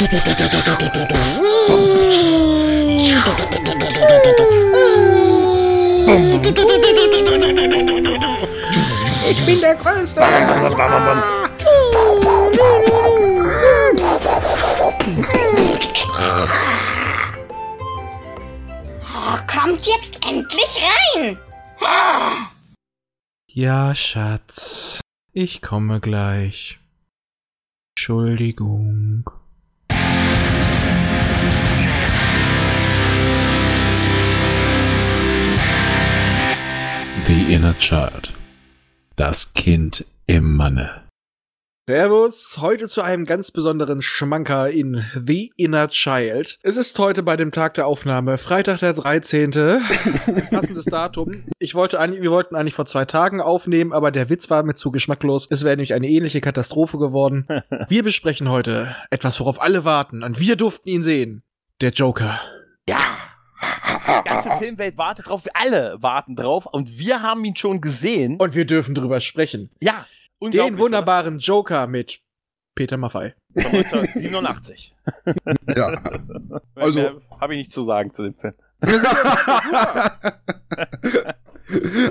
Ich bin der Größte. Oh, kommt jetzt endlich rein. Ja, Schatz. Ich komme gleich. Entschuldigung. The Inner Child. Das Kind im Manne. Servus, heute zu einem ganz besonderen Schmanker in The Inner Child. Es ist heute bei dem Tag der Aufnahme, Freitag der 13. Ein passendes Datum. Ich wollte eigentlich, wir wollten eigentlich vor zwei Tagen aufnehmen, aber der Witz war mir zu geschmacklos. Es wäre nämlich eine ähnliche Katastrophe geworden. Wir besprechen heute etwas, worauf alle warten und wir durften ihn sehen. Der Joker. Ja. Die ganze Filmwelt wartet drauf, wir alle warten drauf und wir haben ihn schon gesehen. Und wir dürfen drüber sprechen. ja, Den wunderbaren Joker mit Peter Maffei. oder? Von 1987. Ja. Also- habe ich nichts zu sagen zu dem Film.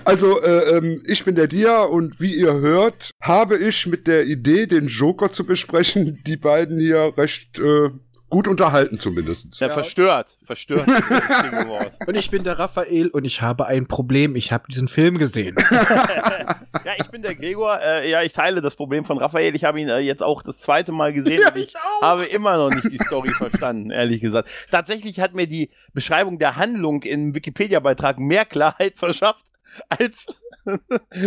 Also, äh, ähm, ich bin der Dia und wie ihr hört, habe ich mit der Idee, den Joker zu besprechen, die beiden hier recht äh, gut unterhalten zumindest. Ja, Ja. verstört. Verstört. ist das richtige Wort. Und ich bin der Raphael und ich habe ein Problem. Ich habe diesen Film gesehen. ja, ich bin der Gregor. Äh, ja, ich teile das Problem von Raphael. Ich habe ihn äh, jetzt auch das zweite Mal gesehen. und ich auch. habe immer noch nicht die Story verstanden, ehrlich gesagt. Tatsächlich hat mir die Beschreibung der Handlung im Wikipedia-Beitrag mehr Klarheit verschafft, als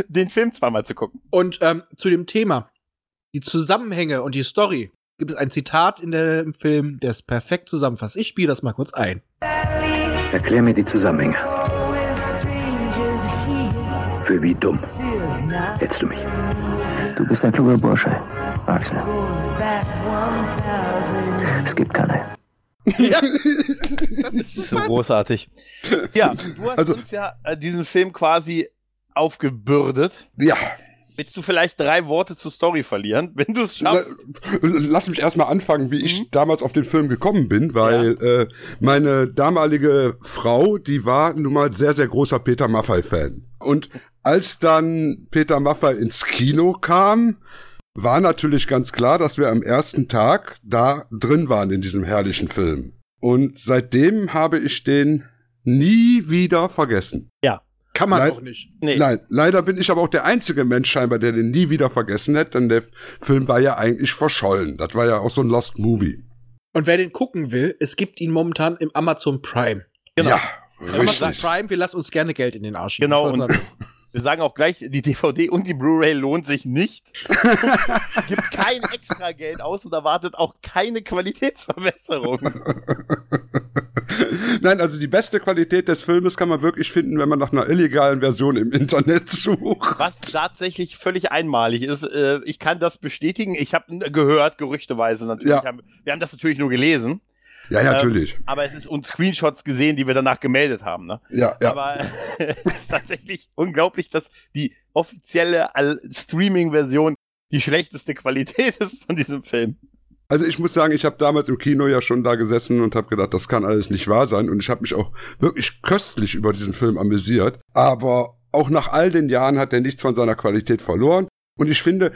den Film zweimal zu gucken. Und ähm, zu dem Thema, die Zusammenhänge und die Story, gibt es ein Zitat in dem Film, der es perfekt zusammenfasst. Ich spiele das mal kurz ein. Erklär mir die Zusammenhänge. Für wie dumm hältst du mich? Du bist ein kluger Bursche, Axel. Es gibt keine. Das ist so großartig. Ja, du hast Also- uns ja äh, diesen Film quasi aufgebürdet. Ja, Willst du vielleicht drei Worte zur Story verlieren, wenn du es schaffst? la- lass mich erstmal anfangen, wie ich damals auf den Film gekommen bin, weil äh, meine damalige Frau, die war nun mal sehr, sehr großer Peter Maffay-Fan. Und als dann Peter Maffay ins Kino kam, war natürlich ganz klar, dass wir am ersten Tag da drin waren in diesem herrlichen Film. Und seitdem habe ich den nie wieder vergessen. Kann man Nein. doch nicht. Nee. Nein, leider bin ich aber auch der einzige Mensch scheinbar, der den nie wieder vergessen hat, denn der Film war ja eigentlich verschollen. Das war ja auch so ein Lost Movie. Und wer den gucken will, es gibt ihn momentan im Amazon Prime. Genau. Ja, Amazon richtig. Prime, wir lassen uns gerne Geld in den Arsch. Genau, und- Wir sagen auch gleich, die DVD und die Blu-ray lohnt sich nicht. Gibt kein extra Geld aus und erwartet auch keine Qualitätsverbesserung. Nein, also die beste Qualität des Filmes kann man wirklich finden, wenn man nach einer illegalen Version im Internet sucht. Was tatsächlich völlig einmalig ist. Äh, Ich kann das bestätigen. Ich habe gehört, gerüchteweise natürlich. Ja. Wir haben das natürlich nur gelesen. Ja, natürlich. Aber es ist und Screenshots gesehen, die wir danach gemeldet haben. Ne? Ja, ja. Aber es ist tatsächlich unglaublich, dass die offizielle Streaming-Version die schlechteste Qualität ist von diesem Film. Also ich muss sagen, ich habe damals im Kino ja schon da gesessen und habe gedacht, das kann alles nicht wahr sein. Und ich habe mich auch wirklich köstlich über diesen Film amüsiert. Aber auch nach all den Jahren hat er nichts von seiner Qualität verloren. Und ich finde,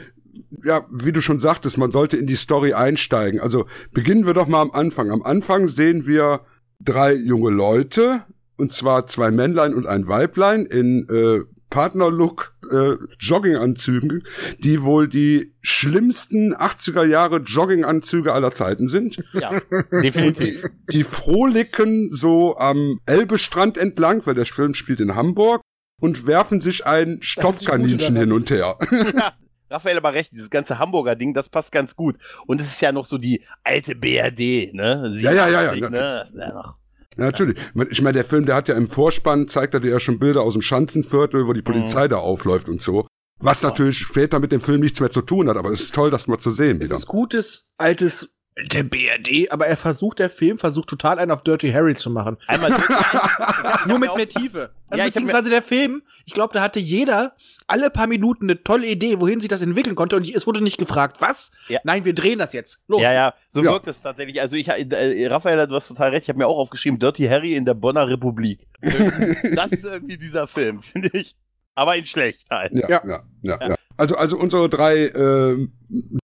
ja, wie du schon sagtest, man sollte in die Story einsteigen. Also beginnen wir doch mal am Anfang. Am Anfang sehen wir drei junge Leute, und zwar zwei Männlein und ein Weiblein in äh, Partnerlook äh, Jogginganzügen, die wohl die schlimmsten 80er Jahre Jogginganzüge aller Zeiten sind. Ja, Und definitiv. die, die froliken so am Elbestrand entlang, weil der Film spielt in Hamburg, und werfen sich ein Stoffkaninchen hin und her. ja, Raphael aber recht, dieses ganze Hamburger Ding, das passt ganz gut. Und es ist ja noch so die alte BRD, ne? Ja, ja, ja, ja. 87, Ne? Ja noch. Ja, Natürlich. Ich meine, der Film, der hat ja im Vorspann, zeigt er dir ja schon Bilder aus dem Schanzenviertel, wo die Polizei da aufläuft und so. Was natürlich später mit dem Film nichts mehr zu tun hat, aber es ist toll, das mal zu sehen es wieder. ist gutes, altes Der BRD, aber er versucht, der Film versucht total einen auf Dirty Harry zu machen. Einmal. Nur mit mehr Tiefe. Also Ja, beziehungsweise der Film, ich glaube, da hatte jeder alle paar Minuten eine tolle Idee, wohin sich das entwickeln konnte und es wurde nicht gefragt, was? Ja. Nein, wir drehen das jetzt. Los. Ja, ja, so Ja. wirkt es tatsächlich. Also ich, äh, Raphael, du hast total recht. Ich habe mir auch aufgeschrieben, Dirty Harry in der Bonner Republik. das ist irgendwie dieser Film, finde ich. Aber in schlecht halt. Ja, Ja. ja, ja. ja, Also, also unsere drei ähm,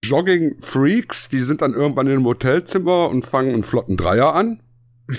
Jogging-Freaks, die sind dann irgendwann in einem Hotelzimmer und fangen einen flotten Dreier an.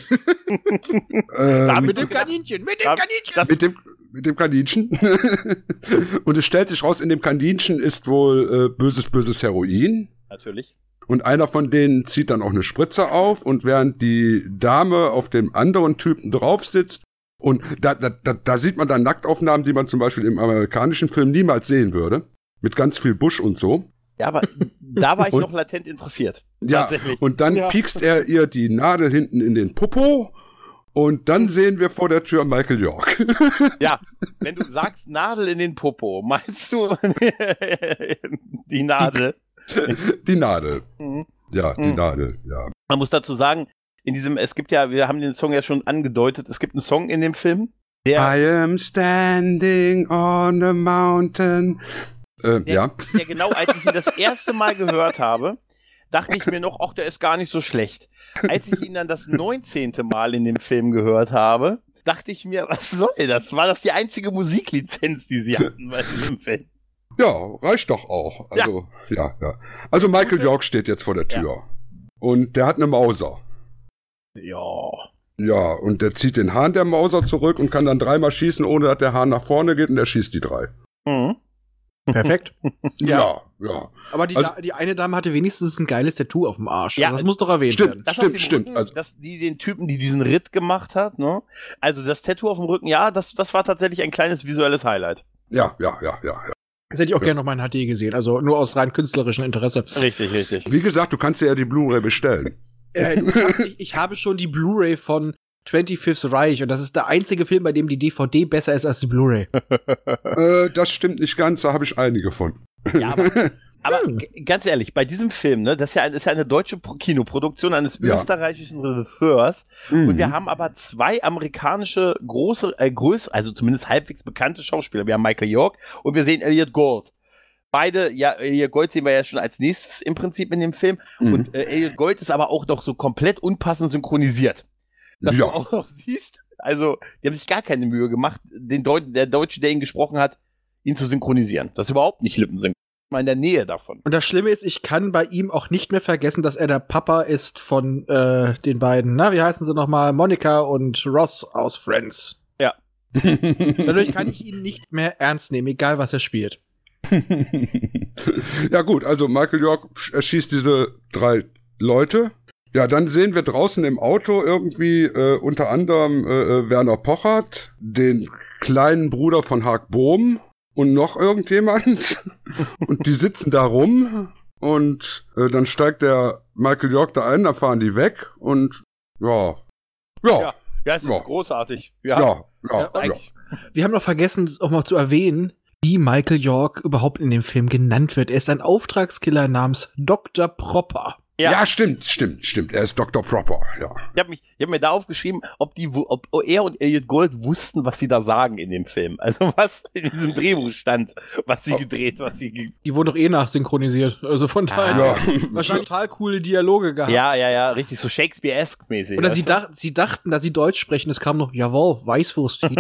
ähm, Mit dem Kaninchen, mit dem Ja, Kaninchen. Das, mit dem mit dem Kaninchen. und es stellt sich raus, in dem Kaninchen ist wohl äh, böses, böses Heroin. natürlich. Und einer von denen zieht dann auch eine Spritze auf und während die Dame auf dem anderen Typen drauf sitzt und da, da, da, da sieht man dann Nacktaufnahmen, die man zum Beispiel im amerikanischen Film niemals sehen würde. Mit ganz viel Busch und so. Ja, aber da war ich Und- noch latent interessiert. Ja, Tatsächlich. und dann Ja. piekst er ihr die Nadel hinten in den Popo und dann sehen wir vor der Tür Michael York. Ja, wenn du sagst Nadel in den Popo, meinst du die Nadel? die Nadel. Mhm. Ja, die Mhm. Nadel, ja. Man muss dazu sagen, in diesem, es gibt ja, wir haben den Song ja schon angedeutet, es gibt einen Song in dem Film, der, I am standing on a mountain. Äh, der, ja. der genau, als ich ihn das erste Mal gehört habe, dachte ich mir noch, ach, der ist gar nicht so schlecht. Als ich ihn dann das 19. Mal in dem Film gehört habe, dachte ich mir, was soll das? War das die einzige Musiklizenz, die sie hatten bei diesem Film? Ja, reicht doch auch. Also, ja, ja. Also Michael Gute- York steht jetzt vor der Tür. Und der hat eine Mauser. Ja. Ja, und der zieht den Hahn der Mauser zurück und kann dann dreimal schießen, ohne dass der Hahn nach vorne geht und er schießt die drei. Mhm. Perfekt. Ja, ja. Aber die, Also- die eine Dame hatte wenigstens ein geiles Tattoo auf dem Arsch. Ja, also das muss doch erwähnt stimmt. werden. Das Stimmt, stimmt. Rücken, Also- dass die den Typen, die diesen Ritt gemacht hat, ne? Also das Tattoo auf dem Rücken, ja, das, das war tatsächlich ein kleines visuelles Highlight. Ja, ja, ja, ja. ja. Das hätte ich auch gerne noch mal in HD gesehen. Also nur aus rein künstlerischem Interesse. Richtig, richtig. Wie gesagt, du kannst dir ja die Blu-ray bestellen. Äh, ich, hab, ich, ich habe schon die Blu-ray von 25th Reich und das ist der einzige Film, bei dem die DVD besser ist als die Blu-ray. äh, das stimmt nicht ganz, da habe ich einige von. Ja, aber, aber ganz ehrlich, bei diesem Film, ne, das ist ja, ein, ist ja eine deutsche Pro- Kinoproduktion eines Ja. österreichischen Regisseurs und Mhm. wir haben aber zwei amerikanische große, äh, größere, also zumindest halbwegs bekannte Schauspieler. Wir haben Michael York und wir sehen Elliot Gold. Beide, ja, Elliot Gold sehen wir ja schon als nächstes im Prinzip in dem Film. Mhm. Und äh, Elliot Gold ist aber auch noch so komplett unpassend synchronisiert. Dass Ja. du auch noch siehst, also, die haben sich gar keine Mühe gemacht, den Deu der Deutsche, der ihn gesprochen hat, ihn zu synchronisieren. Das ist überhaupt nicht Lippensynchron. Mal in der Nähe davon. Und das Schlimme ist, ich kann bei ihm auch nicht mehr vergessen, dass er der Papa ist von äh, den beiden. Na, wie heißen sie nochmal? Monika und Ross aus Friends. Dadurch kann ich ihn nicht mehr ernst nehmen, egal was er spielt. ja gut, also Michael York erschießt diese drei Leute. Ja, dann sehen wir draußen im Auto irgendwie äh, unter anderem äh, äh, Werner Pochert, den kleinen Bruder von Hark Bohm und noch irgendjemand. und die sitzen da rum und äh, dann steigt der Michael York da ein, da fahren die weg und ja, ja, Ja, Ja, es ist Ja. großartig. ja, Ja, ja, ja. Ja, eigentlich. Wir haben noch vergessen, auch mal zu erwähnen, wie Michael York überhaupt in dem Film genannt wird. Er ist ein Auftragskiller namens Dr. Propper. Ja. Ja. stimmt, stimmt, stimmt. Er ist Dr. Proper, ja. Ich habe hab mir da aufgeschrieben, ob, die, ob er und Elliot Gold wussten, was sie da sagen in dem Film. Also was in diesem Drehbuch stand, was sie gedreht, was sie. Ge Die wurden doch eh nachsynchronisiert. Also von daher Ja. wahrscheinlich total coole Dialoge gehabt. ja, ja, ja, richtig so Shakespeare-esque mäßig. Oder sie, dach, sie dachten, dass sie Deutsch sprechen. Es kam noch, jawohl, Weißwurst. hm,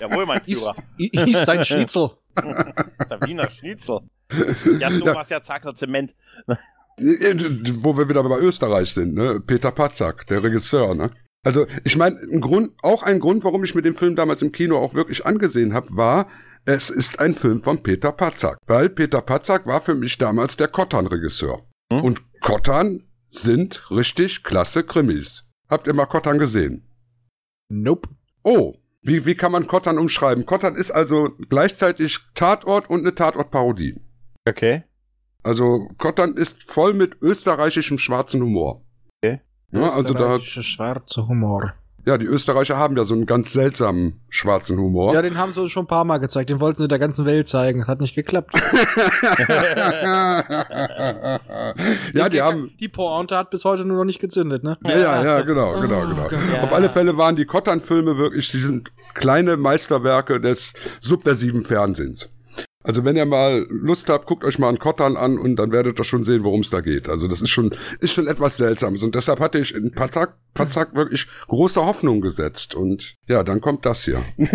Jawohl, mein ist, Führer. ist dein Schnitzel. Wiener Schnitzel. Ja, so was ja Zackler Zement. Wo wir wieder bei Österreich sind, ne? Peter Patzak, der Regisseur, ne? Also, ich meine, ein Grund, auch ein Grund, warum ich mir den Film damals im Kino auch wirklich angesehen habe, war, es ist ein Film von Peter Patzak. Weil Peter Patzak war für mich damals der Kottan-Regisseur. Hm? Und Kottan sind richtig klasse Krimis. Habt ihr mal Kottan gesehen? Nope. Oh, wie, wie kann man Kottan umschreiben? Kottan ist also gleichzeitig Tatort und eine Tatortparodie. Okay. Also Kottan ist voll mit österreichischem schwarzen Humor. Okay. Ja, also da, Österreichischer schwarzer Humor. Ja, die Österreicher haben ja so einen ganz seltsamen schwarzen Humor. Ja, den haben sie schon ein paar Mal gezeigt. Den wollten sie der ganzen Welt zeigen. Das hat nicht geklappt. ja, die haben. Die Pointe hat bis heute nur noch nicht gezündet, ne? Ja, ja, ja, genau, Oh, genau, genau. Gott. Ja. Auf alle Fälle waren die Kottern-Filme wirklich, die sind kleine Meisterwerke des subversiven Fernsehens. Also wenn ihr mal Lust habt, guckt euch mal einen Kottern an und dann werdet ihr schon sehen, worum es da geht. Also das ist schon, ist schon etwas Seltsames und deshalb hatte ich in Patzak, Patzak wirklich große Hoffnung gesetzt und ja, dann kommt das hier.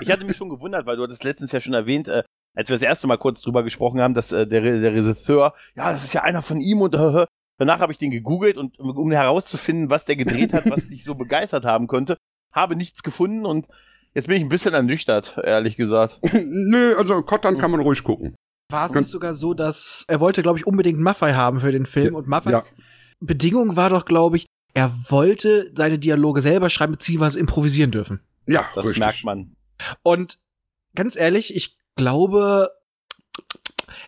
Ich hatte mich schon gewundert, weil du hattest letztens ja schon erwähnt, äh, als wir das erste Mal kurz drüber gesprochen haben, dass äh, der, der Regisseur, ja, das ist ja einer von ihm und äh, danach habe ich den gegoogelt und um herauszufinden, was der gedreht hat, was dich so begeistert haben könnte, habe nichts gefunden und jetzt bin ich ein bisschen ernüchtert, ehrlich gesagt. Nö, also Kottern kann man ruhig gucken. War es nicht sogar so, dass er wollte, glaube ich, unbedingt Maffei haben für den Film Ja, und Maffeis ja. Bedingung war doch, glaube ich, er wollte seine Dialoge selber schreiben beziehungsweise improvisieren dürfen. Ja, Das richtig. merkt man. Und ganz ehrlich, ich glaube,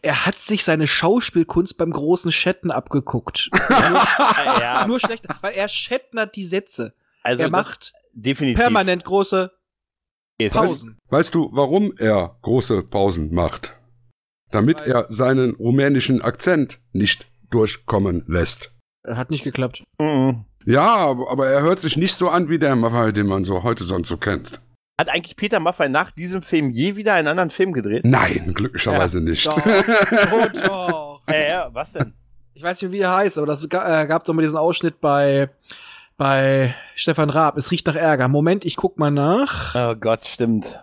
er hat sich seine Schauspielkunst beim großen Chatten abgeguckt. Äh, ja, Nur schlecht, weil er Shatnert die Sätze. also er macht definitiv. permanent große ist. Pausen. Weißt du, warum er große Pausen macht? Damit Weil- er seinen rumänischen Akzent nicht durchkommen lässt. Hat nicht geklappt. Mhm. Ja, aber er hört sich nicht so an wie der Maffei, den man so heute sonst so kennt. Hat eigentlich Peter Maffay nach diesem Film je wieder einen anderen Film gedreht? Nein, glücklicherweise nicht. Doch, oh, doch. Ja, ja, was denn? Ich weiß nicht, wie er heißt, aber das äh, gab doch mal diesen Ausschnitt bei, bei Stefan Raab. Es riecht nach Ärger. Moment, ich guck mal nach. Oh Gott, stimmt.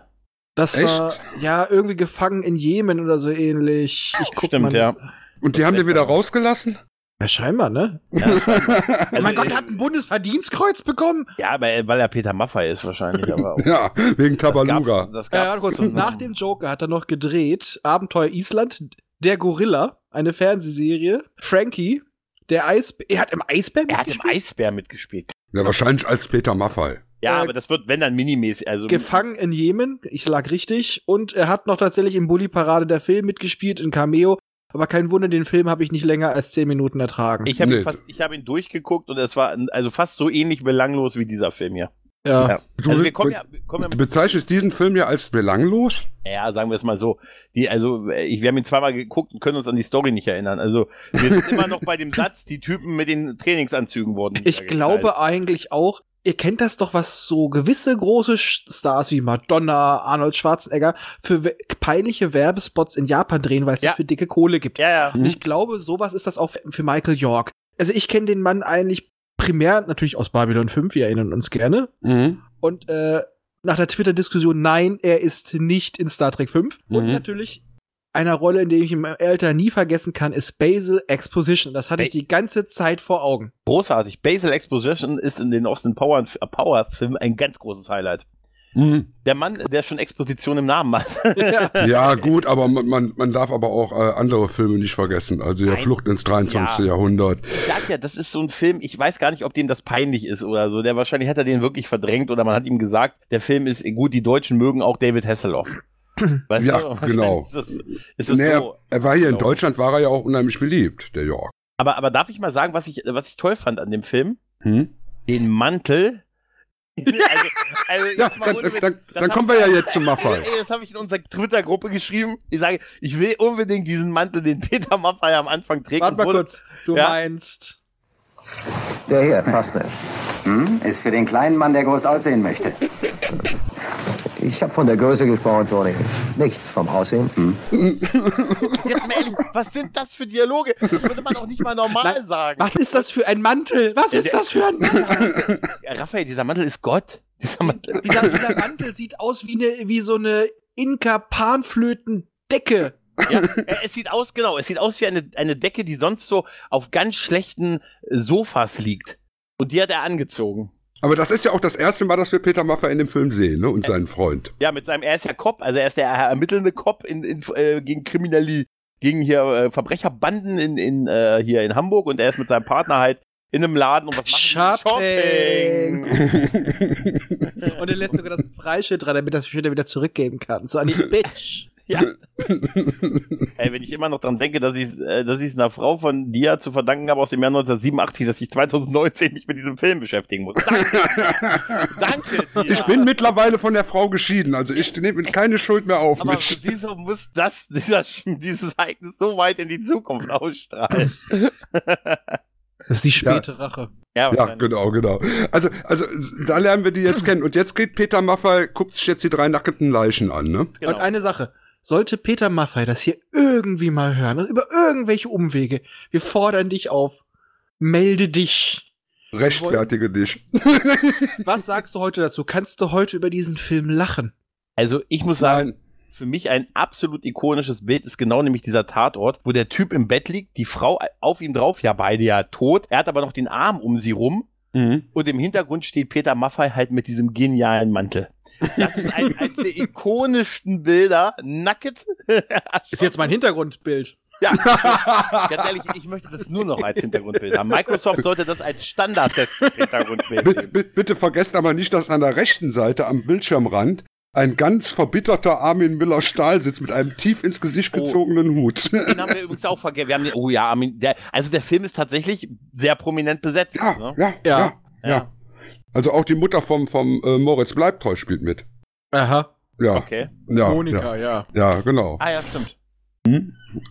Das Echt? war ja irgendwie gefangen in Jemen oder so ähnlich. Ich guck Stimmt, mal. ja. Und die haben den wieder rausgelassen? Ja, scheinbar, ne? ja oh mein Gott, er hat ein Bundesverdienstkreuz bekommen. Ja, aber, äh, weil er Peter Maffay ist wahrscheinlich, aber auch. Ja, wegen Tabaluga. Das gab's, das Ja, gab's warte kurz. Nach dem Joker hat er noch gedreht Abenteuer Island, Der Gorilla, eine Fernsehserie, Frankie, der Eisbär. Er hat im Eisbär er hat im mitgespielt? Eisbär mitgespielt. Ja, wahrscheinlich als Peter Maffei. Ja, Äh, aber das wird, wenn dann minimäßig, also. Gefangen in Jemen, ich lag richtig. Und er hat noch tatsächlich im Bully Parade der Film mitgespielt, in Cameo. Aber kein Wunder, den Film habe ich nicht länger als 10 Minuten ertragen. Ich habe Nee. ihn, fast- ich hab ihn durchgeguckt und es war also fast so ähnlich belanglos wie dieser Film hier. Ja. Ja. Du, Also wir kommen ja, wir kommen ja du bezeichnest diesen Film ja als belanglos? Ja, sagen wir es mal so. Die, also, ich, wir haben ihn zweimal geguckt und können uns an die Story nicht erinnern. Also, wir sind immer noch bei dem Satz, die Typen mit den Trainingsanzügen wurden. Ich glaube eigentlich auch, ihr kennt das doch, was so gewisse große Stars wie Madonna, Arnold Schwarzenegger für we- peinliche Werbespots in Japan drehen, weil es Ja. dafür dicke Kohle gibt. Ja, ja. Und ich glaube, sowas ist das auch für Michael York. Also ich kenne den Mann eigentlich primär natürlich aus Babylon 5, wir erinnern uns gerne. Mhm. Und äh, nach der Twitter-Diskussion, nein, er ist nicht in Star Trek 5. Und Mhm. natürlich einer Rolle, in der ich im Alter nie vergessen kann, ist Basil Exposition. Das hatte ich Ba- die ganze Zeit vor Augen. Großartig. Basil Exposition ist in den Austin Power, äh, Power Filmen ein ganz großes Highlight. Mhm. Der Mann, der schon Exposition im Namen hat. ja. Ja, gut, aber man, man, man darf aber auch äh, andere Filme nicht vergessen. Also ja, Nein. Flucht ins 23. Ja. Jahrhundert. Ich sag ja, das ist so ein Film, ich weiß gar nicht, ob dem das peinlich ist oder so. Der wahrscheinlich hat er den wirklich verdrängt oder man hat ihm gesagt, der Film ist gut, die Deutschen mögen auch David Hasselhoff. Weißt Ja, du? genau. Ist das, ist das Nee, so? er, war hier in Genau. Deutschland, war er ja auch unheimlich beliebt, der York. Aber, aber darf ich mal sagen, was ich, was ich toll fand an dem Film? Hm? Den Mantel. Also, also Ja, dann, dann, dann kommen wir ja jetzt zum Maffei. Ey, das habe ich in unserer Twitter-Gruppe geschrieben. Ich sage, ich will unbedingt diesen Mantel, den Peter Maffay am Anfang trägt. Warte und mal wurde- kurz. Du Ja. meinst. Der hier, passt mir. Hm? Ist für den kleinen Mann, der groß aussehen möchte. Ich habe von der Größe gesprochen, Toni. Nicht vom Aussehen. Jetzt mal ehrlich, was sind das für Dialoge? Das würde man auch nicht mal normal Nein, sagen. Was ist das für ein Mantel? Was ist das für ein Mantel? Ja, Raphael, dieser Mantel ist Gott. Dieser Mantel. dieser, dieser Mantel sieht aus wie, eine, wie so eine Inka-Panflöten-Decke. Ja, äh, es sieht aus, genau, es sieht aus wie eine, eine Decke, die sonst so auf ganz schlechten Sofas liegt. Und die hat er angezogen. Aber das ist ja auch das erste Mal, dass wir Peter Maffay in dem Film sehen, ne? Und seinen Freund. Ja, mit seinem, er ist ja Cop, also er ist der ermittelnde Cop in, in, äh, gegen Kriminali, gegen hier äh, Verbrecherbanden in, in, äh, hier in Hamburg und er ist mit seinem Partner halt in einem Laden und was machen Shopping. Shopping. Und er lässt sogar das Preisschild dran, damit er das später wieder zurückgeben kann. So eine Bitch. Ja. Ey, wenn ich immer noch dran denke, dass ich äh, dass ich es einer Frau von dir zu verdanken habe aus dem Jahr 1987, dass ich 2019 mich mit diesem Film beschäftigen muss. Danke, Danke dir. Ich bin mittlerweile von der Frau geschieden, also ich nehme keine Schuld mehr auf Aber mich. wieso muss das, dieser, dieses Ereignis so weit in die Zukunft ausstrahlen? Das ist die späte Rache. Ja, wahrscheinlich. genau, genau. Also, also da lernen wir die jetzt kennen. Und jetzt geht Peter Maffay, guckt sich jetzt die drei nackten Leichen an, ne? Genau. Und eine Sache. Sollte Peter Maffay das hier irgendwie mal hören, also über irgendwelche Umwege, wir fordern dich auf, melde dich. Rechtfertige dich. Was sagst du heute dazu? Kannst du heute über diesen Film lachen? Also ich muss sagen, Nein. für mich ein absolut ikonisches Bild ist genau nämlich dieser Tatort, wo der Typ im Bett liegt, die Frau auf ihm drauf, ja beide ja tot, er hat aber noch den Arm um sie rum Mhm. und im Hintergrund steht Peter Maffay halt mit diesem genialen Mantel. Das ist ein, eines der ikonischsten Bilder, nackt. Ist jetzt mein Hintergrundbild. Ja, ganz ehrlich, ich möchte das nur noch als Hintergrundbild haben. Microsoft sollte das als Standard des Hintergrundbild Bitte, geben. bitte, bitte vergesst aber nicht, dass an der rechten Seite am Bildschirmrand ein ganz verbitterter Armin Müller-Stahl sitzt mit einem tief ins Gesicht Oh. gezogenen Hut. Den haben wir übrigens auch vergessen. Oh ja, Armin, der, also der Film ist tatsächlich sehr prominent besetzt. Ja, ne? ja, Ja. ja, ja, Also auch die Mutter vom, vom äh, Moritz Bleibtreu spielt mit. Aha. Ja, Okay. ja, Monika, ja. ja, ja, genau. Ah ja, stimmt.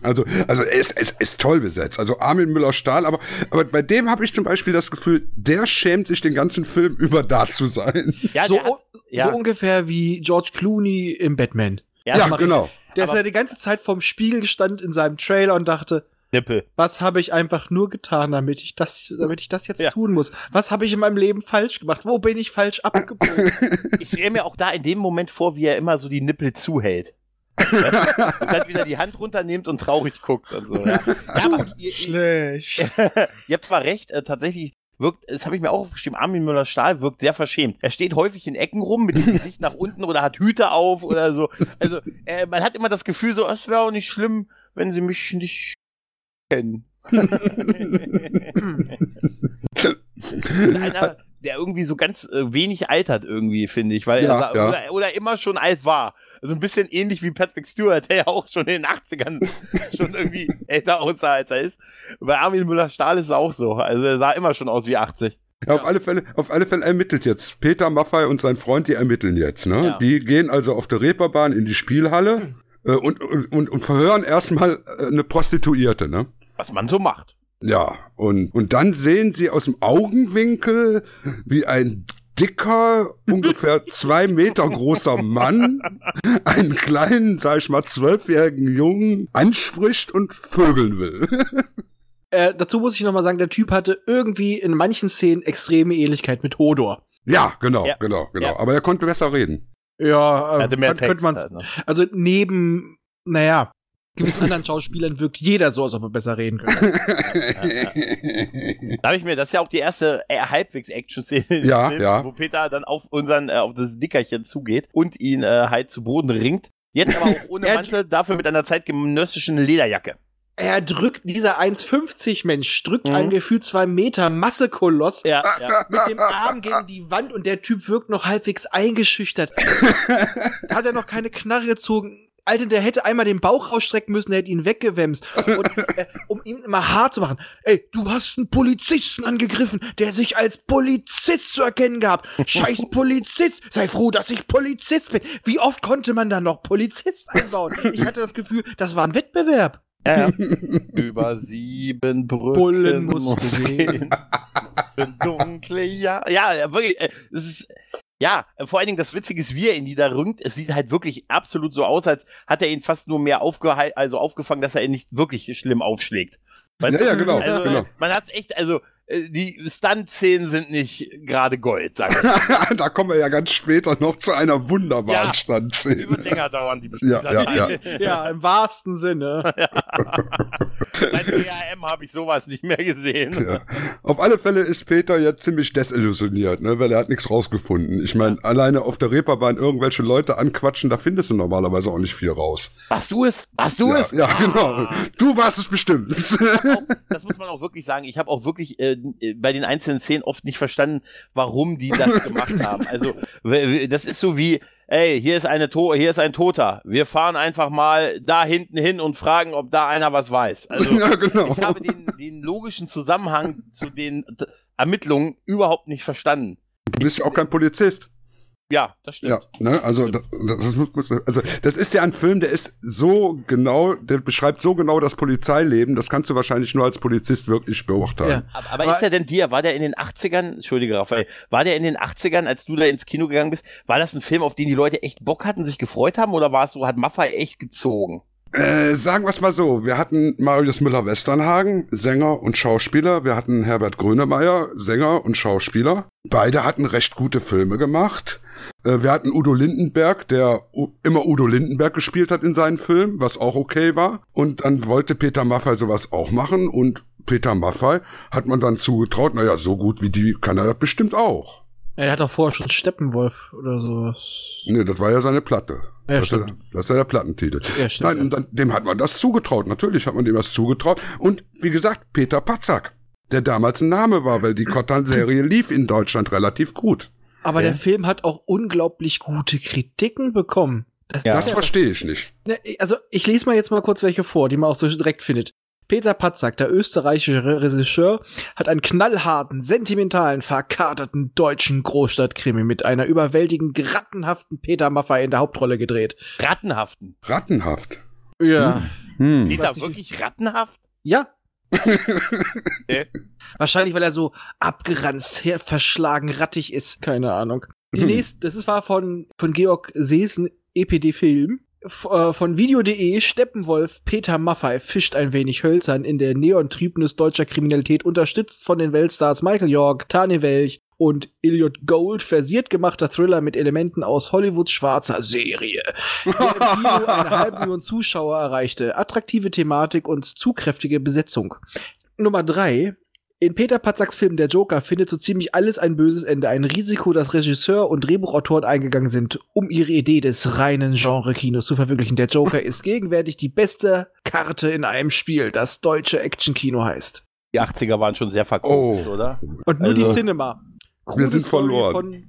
Also, also er ist, es ist toll besetzt. Also Armin Müller-Stahl, aber, aber bei dem habe ich zum Beispiel das Gefühl, der schämt sich den ganzen Film über da zu sein. Ja, so, hat, ja, so ungefähr wie George Clooney im Batman. ja, Ja, genau. Der ist ja die ganze Zeit vorm Spiegel gestanden in seinem Trailer und dachte, Nippel. was habe ich einfach nur getan, damit ich das, damit ich das jetzt Ja. tun muss? Was habe ich in meinem Leben falsch gemacht? Wo bin ich falsch abgebogen? Ich stelle mir auch da in dem Moment vor, wie er immer so die Nippel zuhält. und dann wieder die Hand runternimmt und traurig guckt und so. Ja, ja aber ihr, Schlecht. ihr habt zwar recht, äh, tatsächlich wirkt, das habe ich mir auch aufgeschrieben, Armin Müller-Stahl wirkt sehr verschämt. Er steht häufig in Ecken rum mit dem Gesicht nach unten oder hat Hüte auf oder so. Also äh, man hat immer das Gefühl so, es wäre auch nicht schlimm, wenn sie mich nicht kennen. Einer, der irgendwie so ganz äh, wenig altert irgendwie, finde ich, weil Ja, er ja. Oder, oder immer schon alt war. Also ein bisschen ähnlich wie Patrick Stewart, der ja auch schon in den 80ern schon irgendwie älter aussah, als er ist. Bei Armin Müller-Stahl ist es auch so. Also er sah immer schon aus wie 80. Ja, auf alle Fälle, auf alle Fälle ermittelt jetzt. Peter Maffay und sein Freund, die ermitteln jetzt, ne? Ja. Die gehen also auf der Reeperbahn in die Spielhalle äh, und, und, und, und verhören erstmal äh, eine Prostituierte, ne? Was man so macht. Ja, und, und dann sehen sie aus dem Augenwinkel, wie ein dicker, ungefähr zwei Meter großer Mann einen kleinen, sag ich mal, zwölfjährigen Jungen anspricht und vögeln will. Äh, dazu muss ich noch mal sagen, der Typ hatte irgendwie in manchen Szenen extreme Ähnlichkeit mit Hodor. ja, genau, Ja. genau, genau. Ja. Aber er konnte besser reden. Ja, Er äh, hatte mehr könnte Text. man, halt, ne? also neben, naja, gewissen anderen Schauspielern wirkt jeder so, als ob er besser reden könnte. Da habe ich mir, das ist ja auch die erste äh, halbwegs Action-Szene, Ja, ja. wo Peter dann auf unseren, äh, auf das Dickerchen zugeht und ihn äh, halt zu Boden ringt. Jetzt aber auch ohne Mantel, dafür mit einer zeitgenössischen Lederjacke. er drückt, dieser 1,50 Mensch drückt Mhm. einen gefühlt zwei Meter Massekoloss Ja, ja. mit dem Arm gegen die Wand und der Typ wirkt noch halbwegs eingeschüchtert. Hat er noch keine Knarre gezogen? Alter, der hätte einmal den Bauch rausstrecken müssen, der hätte ihn weggewämst. Und, äh, um ihn immer hart zu machen. Ey, du hast einen Polizisten angegriffen, der sich als Polizist zu erkennen gab. Scheiß Polizist. Sei froh, dass ich Polizist bin. Wie oft konnte man da noch Polizist einbauen? Ich hatte das Gefühl, das war ein Wettbewerb. Ja, ja. Über sieben Brücken Bullen musst musst du du gehen. Dunkle Jahre. Ja, ja, wirklich. äh, Es ist. Ja, äh, vor allen Dingen das Witzige ist, wie er ihn niederrückt. Es sieht halt wirklich absolut so aus, als hat er ihn fast nur mehr aufgehalten, also aufgefangen, dass er ihn nicht wirklich schlimm aufschlägt. Weißt Ja, du? ja, genau, Also, genau. Man hat's echt, also die Stunt-Szenen sind nicht gerade Gold, sag ich. da kommen wir ja ganz später noch zu einer wunderbaren Ja. Die Standszene. wird länger dauern, die Ja, ja, ja. Ja, im wahrsten Sinne. Seit DRM habe ich sowas nicht mehr gesehen. Ja. Auf alle Fälle ist Peter jetzt ziemlich desillusioniert, ne, weil er hat nichts rausgefunden. Ich meine, alleine auf der Reeperbahn irgendwelche Leute anquatschen, da findest du normalerweise auch nicht viel raus. Warst du es? Warst du ja, es? ja, genau. Ah. Du warst es bestimmt. auch, das muss man auch wirklich sagen. Ich habe auch wirklich äh, bei den einzelnen Szenen oft nicht verstanden, warum die das gemacht haben. Also das ist so wie ey, hier ist eine to hier ist ein Toter. Wir fahren einfach mal da hinten hin und fragen, ob da einer was weiß. Also ja, genau. ich habe den, den logischen Zusammenhang zu den Ermittlungen überhaupt nicht verstanden. Du bist ja auch kein Polizist. Ja, das stimmt. Ja, ne, also das, das muss, also das ist ja ein Film, der ist so genau, der beschreibt so genau das Polizeileben, das kannst du wahrscheinlich nur als Polizist wirklich beurteilen. Ja. Aber, aber Aber- ist der denn dir, war der in den 80ern, entschuldige Raphael, war der in den 80ern, als du da ins Kino gegangen bist, war das ein Film, auf den die Leute echt Bock hatten, sich gefreut haben oder war es so, hat Maffei echt gezogen? Äh, sagen wir es mal so, wir hatten Marius Müller-Westernhagen, Sänger und Schauspieler, wir hatten Herbert Grönemeyer, Sänger und Schauspieler. Beide hatten recht gute Filme gemacht. Äh, wir hatten Udo Lindenberg, der immer Udo Lindenberg gespielt hat in seinen Filmen, was auch okay war. Und dann wollte Peter Maffay sowas auch machen und Peter Maffay hat man dann zugetraut, naja, so gut wie die kann er das bestimmt auch. Er hat doch vorher schon Steppenwolf oder sowas. Nee, das war ja seine Platte. Ja, das, ist ja, das ist ja der Plattentitel. Ja, stimmt. Nein, und dann, dem hat man das zugetraut. Natürlich hat man dem das zugetraut. Und wie gesagt, Peter Patzak, der damals ein Name war, weil die Kotan-Serie lief in Deutschland relativ gut. Aber Ja. der Film hat auch unglaublich gute Kritiken bekommen. Das, Ja. Das verstehe ich nicht. Ne, Also, ich lese mal jetzt mal kurz welche vor, die man auch so direkt findet. Peter Patzak, der österreichische Re- Regisseur, hat einen knallharten, sentimentalen, verkaterten deutschen Großstadtkrimi mit einer überwältigend grattenhaften Peter Maffay in der Hauptrolle gedreht. Rattenhaften. Rattenhaft. Ja. Hm. Peter Was ich- wirklich rattenhaft? Ja. Wahrscheinlich, weil er so abgeranzt, her verschlagen, rattig ist. Keine Ahnung. Die Hm. nächste, das ist war von, von Georg Seesen, EPD-Film. Äh, von Video.de, Steppenwolf, Peter Maffay fischt ein wenig hölzern in der Neon-Trübnis deutscher Kriminalität, unterstützt von den Weltstars Michael York, Tane Welch und Elliot Gold, versiert gemachter Thriller mit Elementen aus Hollywoods schwarzer Serie. Der Kino eine halbe Million Zuschauer erreichte. Attraktive Thematik und zu kräftige Besetzung. Nummer drei. In Peter Patzaks Film Der Joker findet so ziemlich alles ein böses Ende. Ein Risiko, das Regisseur und Drehbuchautoren eingegangen sind, um ihre Idee des reinen Genre-Kinos zu verwirklichen. Der Joker ist gegenwärtig die beste Karte in einem Spiel, das deutsche Action-Kino heißt. Die 80er waren schon sehr verkauft, Oh. oder? Und nur Also- die Cinema. Wir sind Story verloren. Von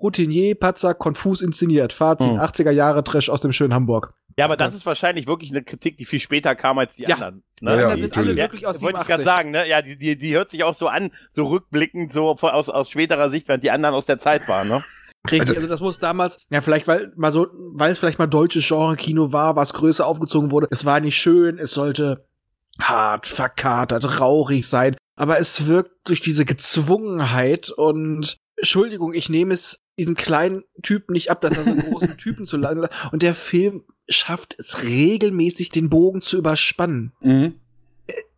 Routinier, Patzak, konfus inszeniert. Fazit, Hm. 80er Jahre Trash aus dem schönen Hamburg. Ja, aber das ist wahrscheinlich wirklich eine Kritik, die viel später kam als die Ja. anderen. Ja, Ne? ja, dann sind alle wirklich aus wollte ich 87. gerade sagen, ne? Ja, die, die, die hört sich auch so an, so rückblickend, so von- aus, aus späterer Sicht, während die anderen aus der Zeit waren, ne? Richtig, Also- also, das muss damals, ja, vielleicht, weil mal so, weil es vielleicht mal deutsches Genre-Kino war, was größer aufgezogen wurde. Es war nicht schön, es sollte hart, verkatert, rauchig sein. Aber es wirkt durch diese Gezwungenheit und Entschuldigung, ich nehme es diesen kleinen Typen nicht ab, dass er so einen großen Typen zu lange. Und der Film schafft es regelmäßig, den Bogen zu überspannen. Mhm.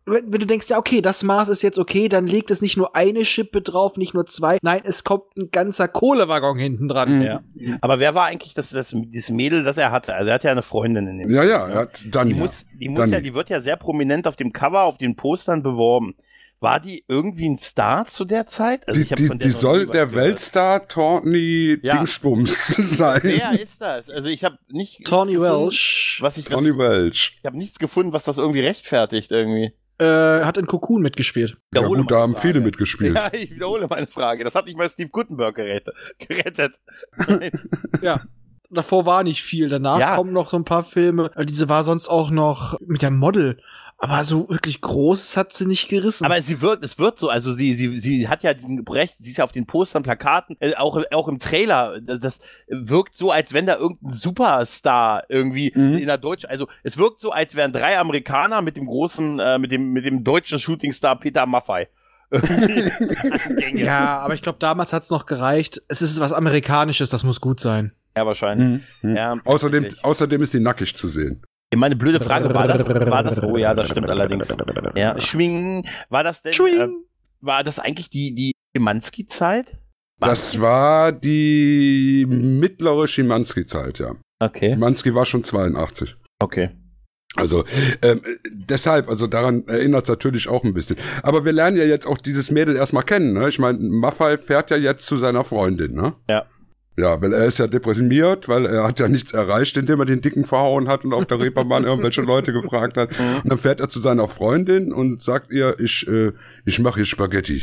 Wenn, wenn du denkst, ja, okay, das Maß ist jetzt okay, dann legt es nicht nur eine Schippe drauf, nicht nur zwei. Nein, es kommt ein ganzer Kohlewaggon hinten dran. Mhm. Ja. Aber wer war eigentlich das, das, dieses Mädel, das er hatte? Also er hatte ja eine Freundin in dem Ja, ja, er hat dann Die ja. muss, die muss Dann ja, ja. die wird ja sehr prominent auf dem Cover, auf den Postern beworben. War die irgendwie ein Star zu der Zeit? Also Die, die, von der die soll der gehört. Weltstar Tawny Ja. Dingsbums sein. Wer ist das? Also ich habe nicht Tawny nichts gefunden, Welsh Was ich, das, Tawny Welch. ich habe nichts gefunden, was das irgendwie rechtfertigt irgendwie. äh, hat in Cocoon mitgespielt. Ja gut, da haben Frage. viele mitgespielt. Ja, ich wiederhole meine Frage. Das hat nicht mal Steve Gutenberg gerettet. gerettet. Ja. Davor war nicht viel. Danach Ja. kommen noch so ein paar Filme. Äh, Diese war sonst auch noch mit der Model. Aber so wirklich Großes hat sie nicht gerissen. Aber sie wird, es wird so, also sie, sie, sie hat ja diesen Brecht, sie ist ja auf den Postern, Plakaten, äh, auch, auch im Trailer, das, wirkt so, als wenn da irgendein Superstar irgendwie Mhm. in der Deutsch, also es wirkt so, als wären drei Amerikaner mit dem großen, äh, mit dem, mit dem deutschen Shootingstar Peter Gänge. ja, aber ich glaube, damals hat's noch gereicht. Es ist was Amerikanisches, das muss gut sein. ja, wahrscheinlich. Mhm. Ja, Außerdem, außerdem ist sie nackig zu sehen. Meine blöde Frage, war das, war das, oh ja, das stimmt allerdings. Ja, Schwingen, war das denn, äh, Schwing. war das eigentlich die, die Schimanski-Zeit? Das war die mittlere Schimanski-Zeit, ja. Okay, Schimanski war schon 82. okay. Also ähm, deshalb, also daran erinnert es natürlich auch ein bisschen. Aber wir lernen ja jetzt auch dieses Mädel erstmal kennen. Ne? Ich meine, Maffei fährt ja jetzt zu seiner Freundin. Ne? Ja. Ja, weil er ist ja deprimiert, weil er hat ja nichts erreicht, indem er den Dicken verhauen hat und auf der Reeperbahn irgendwelche Leute gefragt hat. Und dann fährt er zu seiner Freundin und sagt ihr, ich, äh, ich mache hier Spaghetti.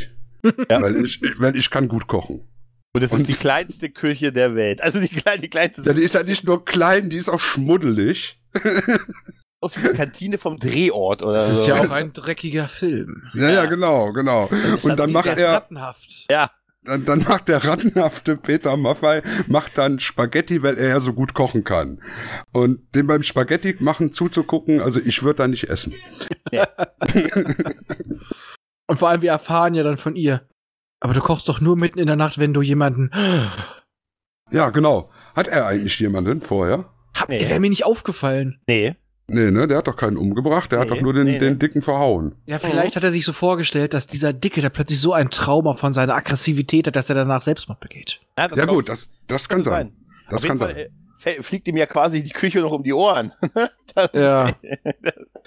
Ja. Weil, ich, weil ich kann gut kochen. Und es Und- ist die kleinste Küche der Welt. Also die, kleine, die kleinste. Ja, die ist ja nicht nur klein, die ist auch schmuddelig. aus wie die Kantine vom Drehort oder Das ist so. ja auch ein dreckiger Film. Ja, ja, genau, genau. Und dann macht er, rattenhaft. ja. Dann, dann macht der rattenhafte Peter Maffei, macht dann Spaghetti, weil er ja so gut kochen kann. Und dem beim Spaghetti machen zuzugucken, also ich würde da nicht essen. Und vor allem, wir erfahren ja dann von ihr. Aber du kochst doch nur mitten in der Nacht, wenn du jemanden. Ja, genau. Hat er eigentlich jemanden vorher? Hab, Nee. Wäre mir nicht aufgefallen. Nee. Nee, ne, der hat doch keinen umgebracht, der hat Nee, doch nur den, nee, den nee. Dicken verhauen. Ja, vielleicht hat er sich so vorgestellt, dass dieser Dicke da plötzlich so ein Trauma von seiner Aggressivität hat, dass er danach Selbstmord begeht. Ja, das Ja kann gut, das, das kann sein. Das Auf kann sein. äh, fliegt ihm ja quasi die Küche noch um die Ohren. Das- Ja.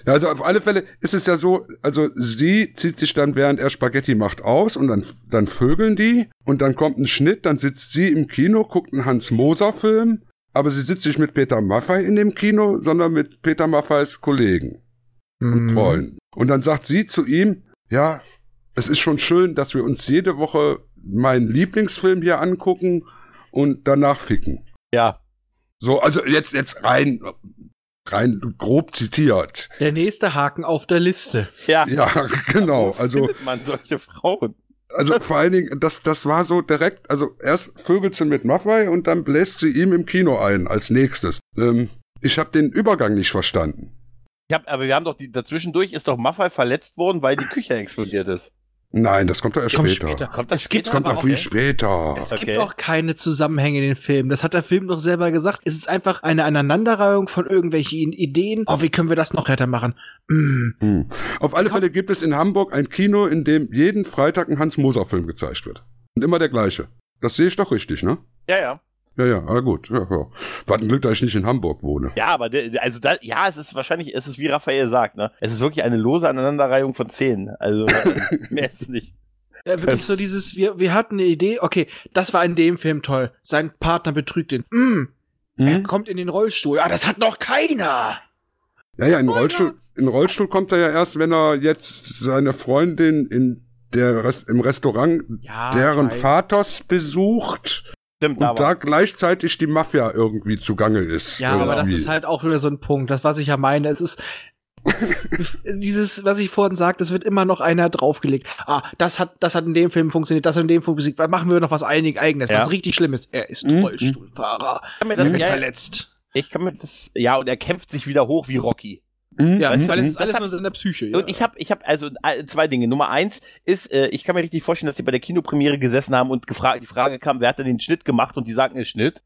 Ja, also auf alle Fälle ist es ja so, also sie zieht sich dann, während er Spaghetti macht, aus und dann, dann vögeln die und dann kommt ein Schnitt, dann sitzt sie im Kino, guckt einen Hans-Moser-Film, aber sie sitzt nicht mit Peter Maffei in dem Kino, sondern mit Peter Maffeis Kollegen und Mhm. Freunden. Und dann sagt sie zu ihm, ja, es ist schon schön, dass wir uns jede Woche meinen Lieblingsfilm hier angucken und danach ficken. ja. So, also jetzt, jetzt rein, rein grob zitiert. Der nächste Haken auf der Liste. Ja. Ja, genau. Also, findet man solche Frauen? Also vor allen Dingen, das, das war so direkt, also erst vögelt sie mit Maffei und dann bläst sie ihm im Kino ein als nächstes. Ähm, ich habe den Übergang nicht verstanden. Ich hab, aber wir haben doch die, dazwischendurch ist doch Maffei verletzt worden, weil die Küche explodiert ist. Nein, das kommt doch erst Kommt später. später. Kommt das Es gibt- Das kommt doch viel Okay. später. Es Okay. gibt auch keine Zusammenhänge in den Filmen. Das hat der Film doch selber gesagt. Es ist einfach eine Aneinanderreihung von irgendwelchen Ideen. Oh, wie können wir das noch härter machen? Mm. Hm. Auf alle Fälle gibt es in Hamburg ein Kino, in dem jeden Freitag ein Hans-Moser-Film gezeigt wird. Und immer der gleiche. Das sehe ich doch richtig, ne? Ja, ja. Ja, ja, ah, gut. Ja, ja. War ein Glück, dass ich nicht in Hamburg wohne. Ja, aber der, also da, ja, es ist wahrscheinlich, es ist wie Raphael sagt, ne? Es ist wirklich eine lose Aneinanderreihung von Szenen. Also mehr ist es nicht. Ja, wirklich so dieses, wir, wir hatten eine Idee, okay, das war in dem Film toll. Sein Partner betrügt ihn. Mm. Er Hm? kommt in den Rollstuhl. Ah, das hat noch keiner. Ja, ja, in den Rollstuhl, in Rollstuhl kommt er ja erst, wenn er jetzt seine Freundin in der Rest, im Restaurant Ja, deren. Vaters besucht Stimmt, und da gleichzeitig die Mafia irgendwie zugange ist. Ja, aber das irgendwie. ist halt auch wieder so ein Punkt. Das, was ich ja meine, es ist dieses, was ich vorhin sagte, es wird immer noch einer draufgelegt. Ah, das hat, das hat in dem Film funktioniert, das hat in dem Film funktioniert. Was machen wir noch was einig eigenes, Ja. was richtig schlimm ist? Er ist Mhm. Rollstuhlfahrer. ich kann mir Er das, wird ja, verletzt. ich kann mir das, ja, und er kämpft sich wieder hoch wie Rocky. Hm? Ja, Mhm. es ist alles, Das alles hat- nur so in der Psyche. Ja. Und ich habe, ich habe also äh, zwei Dinge. Nummer eins ist, äh, ich kann mir richtig vorstellen, dass die bei der Kinopremiere gesessen haben und gefragt, die Frage kam, wer hat denn den Schnitt gemacht? Und die sagten, es Schnitt.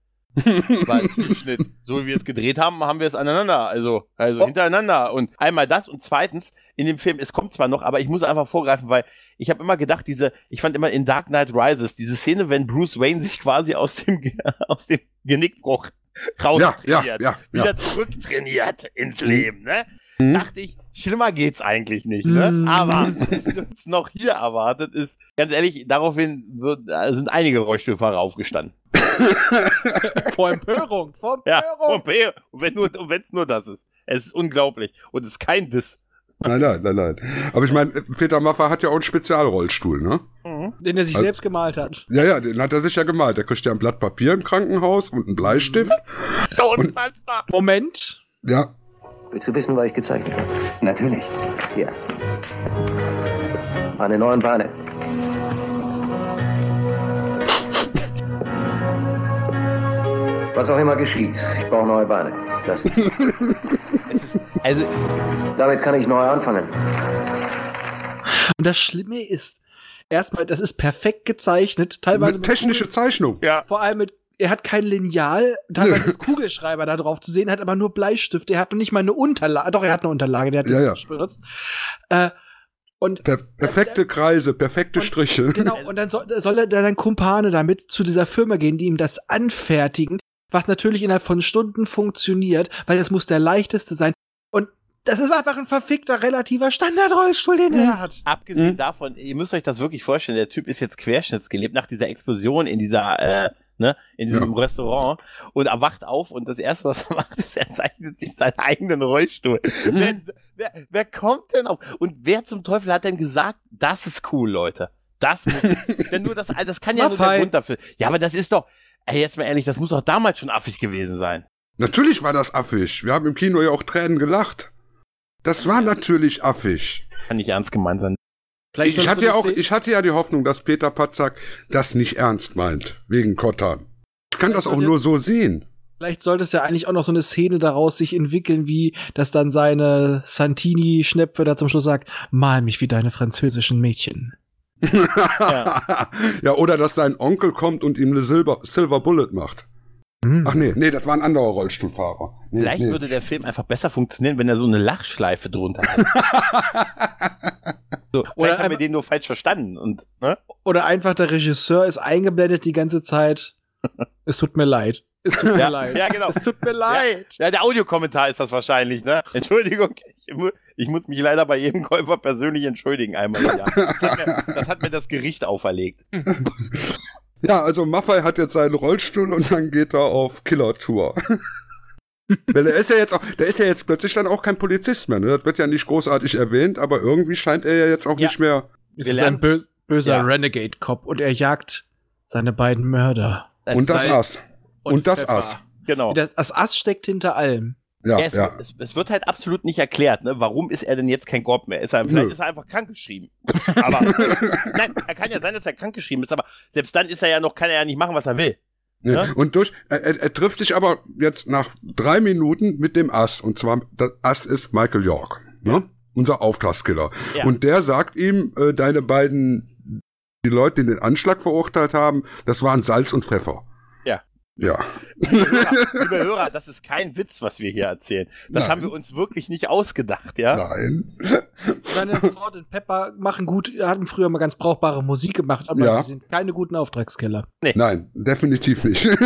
War es viel Schnitt. So wie wir es gedreht haben, haben wir es aneinander, also, also Oh. hintereinander. Und einmal das und zweitens, in dem Film, es kommt zwar noch, aber ich muss einfach vorgreifen, weil ich habe immer gedacht, diese, ich fand immer in Dark Knight Rises, diese Szene, wenn Bruce Wayne sich quasi aus dem, aus dem Genickbruch Ja, raustrainiert, ja, ja, wieder ja. zurücktrainiert ins Leben, ne? Mhm. Dachte ich, schlimmer geht's eigentlich nicht, ne? Mhm. Aber was uns noch hier erwartet, ist, ganz ehrlich, daraufhin wird, sind einige Rollstuhlfahrer aufgestanden. vor Empörung, vor Ja, Empörung. und wenn- nur, wenn's nur das ist. Es ist unglaublich. Und es ist kein Diss. Nein, nein, nein, nein. Aber ich meine, Peter Maffay hat ja auch einen Spezialrollstuhl, ne? den er sich Also- selbst gemalt hat. Ja, ja, den hat er sich ja gemalt. Der kriegt ja ein Blatt Papier im Krankenhaus und einen Bleistift. So unfassbar. Moment. Ja, Willst du wissen, was ich gezeichnet habe? Natürlich. Hier. Meine neuen Beine. Was auch immer geschieht, ich brauche neue Beine. Das ist. Also, Damit kann ich neu anfangen. Und das Schlimme ist, erstmal, das ist perfekt gezeichnet, teilweise mit technische Zeichnung. ja. vor allem mit, er hat kein Lineal, teilweise ist Kugelschreiber da drauf zu sehen, hat aber nur Bleistift, er hat noch nicht mal eine Unterlage, doch, er hat eine Unterlage, der hat Ja, die ja. benutzt. Äh, und Per perfekte Kreise, perfekte Und- Striche. genau, und dann soll, soll er da sein Kumpane damit zu dieser Firma gehen, die ihm das anfertigen, was natürlich innerhalb von Stunden funktioniert, weil das muss der leichteste sein. Und das ist einfach ein verfickter, relativer Standardrollstuhl, den er hat. Abgesehen Mhm. davon, ihr müsst euch das wirklich vorstellen, der Typ ist jetzt querschnittsgelebt nach dieser Explosion in dieser, äh, ne, in diesem Restaurant und er wacht auf und das erste, was er macht, ist, er zeichnet sich seinen eigenen Rollstuhl. Mhm. wer, wer, wer kommt denn auf? Und wer zum Teufel hat denn gesagt, das ist cool, Leute? Das muss, denn nur das, das kann ja nur der Maffei. Grund dafür. Ja, aber das ist doch, ey, jetzt mal ehrlich, das muss doch damals schon affig gewesen sein. Natürlich war das affig. Wir haben im Kino ja auch Tränen gelacht. Das war natürlich affig. Kann nicht ernst gemeint sein. Vielleicht Ich hatte ja auch, sehen. ich hatte ja die Hoffnung, dass Peter Patzak das nicht ernst meint, wegen Kottan. Ich kann das auch sollte- nur so sehen. Vielleicht sollte es ja eigentlich auch noch so eine Szene daraus sich entwickeln, wie dass dann seine Santini-Schnepfe da zum Schluss sagt, mal mich wie deine französischen Mädchen. ja. oder dass sein Onkel kommt und ihm eine Silber, Silver Bullet macht. Hm. Ach nee, nee, das war ein anderer Rollstuhlfahrer. Nee, Vielleicht nee. würde der Film einfach besser funktionieren, wenn er so eine Lachschleife drunter hat. so, Oder vielleicht haben wir den nur falsch verstanden und, ne? Oder einfach der Regisseur ist eingeblendet die ganze Zeit. Es tut mir leid. Es tut mir Ja, leid. ja, genau. Es tut mir leid. Ja, der Audiokommentar ist das wahrscheinlich, ne? Entschuldigung, ich, mu- ich muss mich leider bei jedem Käufer persönlich entschuldigen einmal Jahr. Das hat mir das, hat mir das Gericht auferlegt. Ja, also Maffei hat jetzt seinen Rollstuhl und dann geht er auf Killer-Tour. Weil er ist ja jetzt auch, der ist ja jetzt plötzlich dann auch kein Polizist mehr, ne? Das wird ja nicht großartig erwähnt, aber irgendwie scheint er ja jetzt auch Ja. nicht mehr. Es Wir ist lernen- ein bö böser Ja. Renegade-Cop und er jagt seine beiden Mörder. und das Salz Ass. Und, das Pfeffer. Ass. Genau. Das, das Ass steckt hinter allem. Ja, Ja, es, ja. Es, es wird halt absolut nicht erklärt, ne? Warum ist er denn jetzt kein Gob mehr? Ist er, vielleicht Nö. ist er einfach krankgeschrieben. Aber nein, er kann ja sein, dass er krankgeschrieben ist, aber selbst dann ist er ja noch, kann er ja nicht machen, was er will. Ne? Ja? Und durch, er, er, trifft sich aber jetzt nach drei Minuten mit dem Ass. Und zwar, das Ass ist Michael York, ne? Unser Auftragskiller. Und der sagt ihm, äh, deine beiden, die Leute, die den Anschlag verurteilt haben, das waren Salz und Pfeffer. Ja. Liebe Hörer, liebe Hörer, das ist kein Witz, was wir hier erzählen. Das Nein. haben wir uns wirklich nicht ausgedacht, ja? Nein. Seine Salt und Pepper machen gut, hatten früher mal ganz brauchbare Musik gemacht, aber Ja. sie sind keine guten Auftragskiller. Nein, definitiv nicht.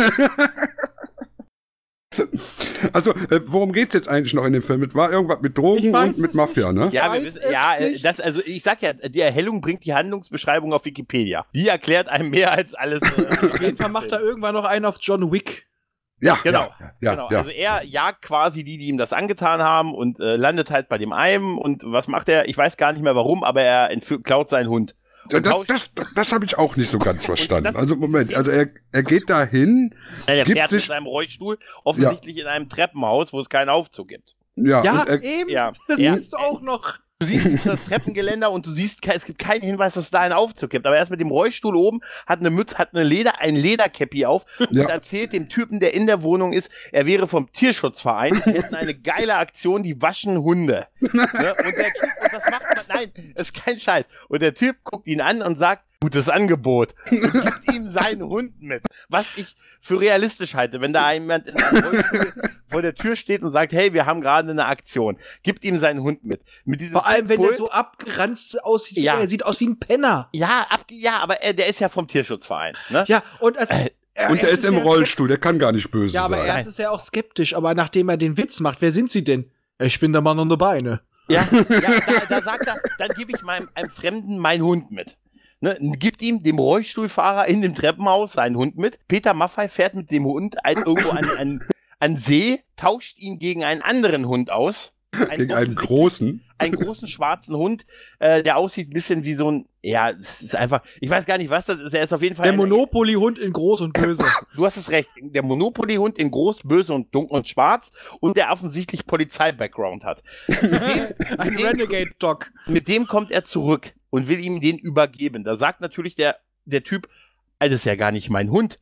also, äh, worum geht's jetzt eigentlich noch in dem Film? Es war irgendwas mit Drogen und mit Mafia, ne? Ja, wir wissen, ja, äh, das, also ich sag ja, die Erhellung bringt die Handlungsbeschreibung auf Wikipedia. Die erklärt einem mehr als alles. Äh, Auf jeden Fall macht er irgendwann noch einen auf John Wick. Ja, Genau. ja, ja, genau, ja. also er jagt quasi die, die ihm das angetan haben und äh, landet halt bei dem einen und was macht er? Ich weiß gar nicht mehr warum, aber er entführt, klaut seinen Hund. Ja, das das, das habe ich auch nicht so ganz verstanden. Also Moment, also er, er geht da hin, Ja, der gibt fährt sich- mit seinem Rollstuhl offensichtlich in einem Treppenhaus, wo es keinen Aufzug gibt. ja, Ja, er, eben. Ja, Das ja. siehst du auch noch. Du siehst das Treppengeländer und du siehst, es gibt keinen Hinweis, dass es da einen Aufzug gibt. Aber er ist mit dem Rollstuhl oben, hat eine Mütze, hat eine Leder, ein Lederkäppi auf und Ja. erzählt dem Typen, der in der Wohnung ist, er wäre vom Tierschutzverein, die hätten eine geile Aktion, die waschen Hunde. ne? Und der Typ, und das macht man, nein, ist kein Scheiß. Und der Typ guckt ihn an und sagt, gutes Angebot. Gibt ihm seinen Hund mit. Was ich für realistisch halte, wenn da jemand in einem Rollstuhl vor der Tür steht und sagt, hey, wir haben gerade eine Aktion. Gibt ihm seinen Hund mit. Mit diesem Vor allem, wenn der Pult- so abgeranzt aussieht. Ja. Er sieht aus wie ein Penner. Ja, ab, ja, aber er, der ist ja vom Tierschutzverein. Ne? Ja, und, also, Äh, er- und er er ist im ja Rollstuhl, der kann gar nicht böse Ja, aber sein. erst ist er auch skeptisch, aber nachdem er den Witz macht, wer sind sie denn? Ich bin der Mann ohne Beine. Ja, ja da, da sagt er, dann gebe ich meinem einem Fremden meinen Hund mit. Ne, gibt ihm, dem Rollstuhlfahrer in dem Treppenhaus, seinen Hund mit. Peter Maffei fährt mit dem Hund ein, irgendwo an, an, an See, tauscht ihn gegen einen anderen Hund aus. Gegen einen großen. einen großen schwarzen Hund, äh, der aussieht ein bisschen wie so ein, ja, es ist einfach, ich weiß gar nicht, was das ist. Er ist auf jeden Fall Der ein- Monopoly-Hund in groß und böse. Du hast es recht. Der Monopoly-Hund in groß, böse und dunkel und schwarz und der offensichtlich Polizei-Background hat. Mit dem, Ein Renegade-Dog. mit dem kommt er zurück und will ihm den übergeben. Da sagt natürlich der, der Typ, "Ah, das ist ja gar nicht mein Hund.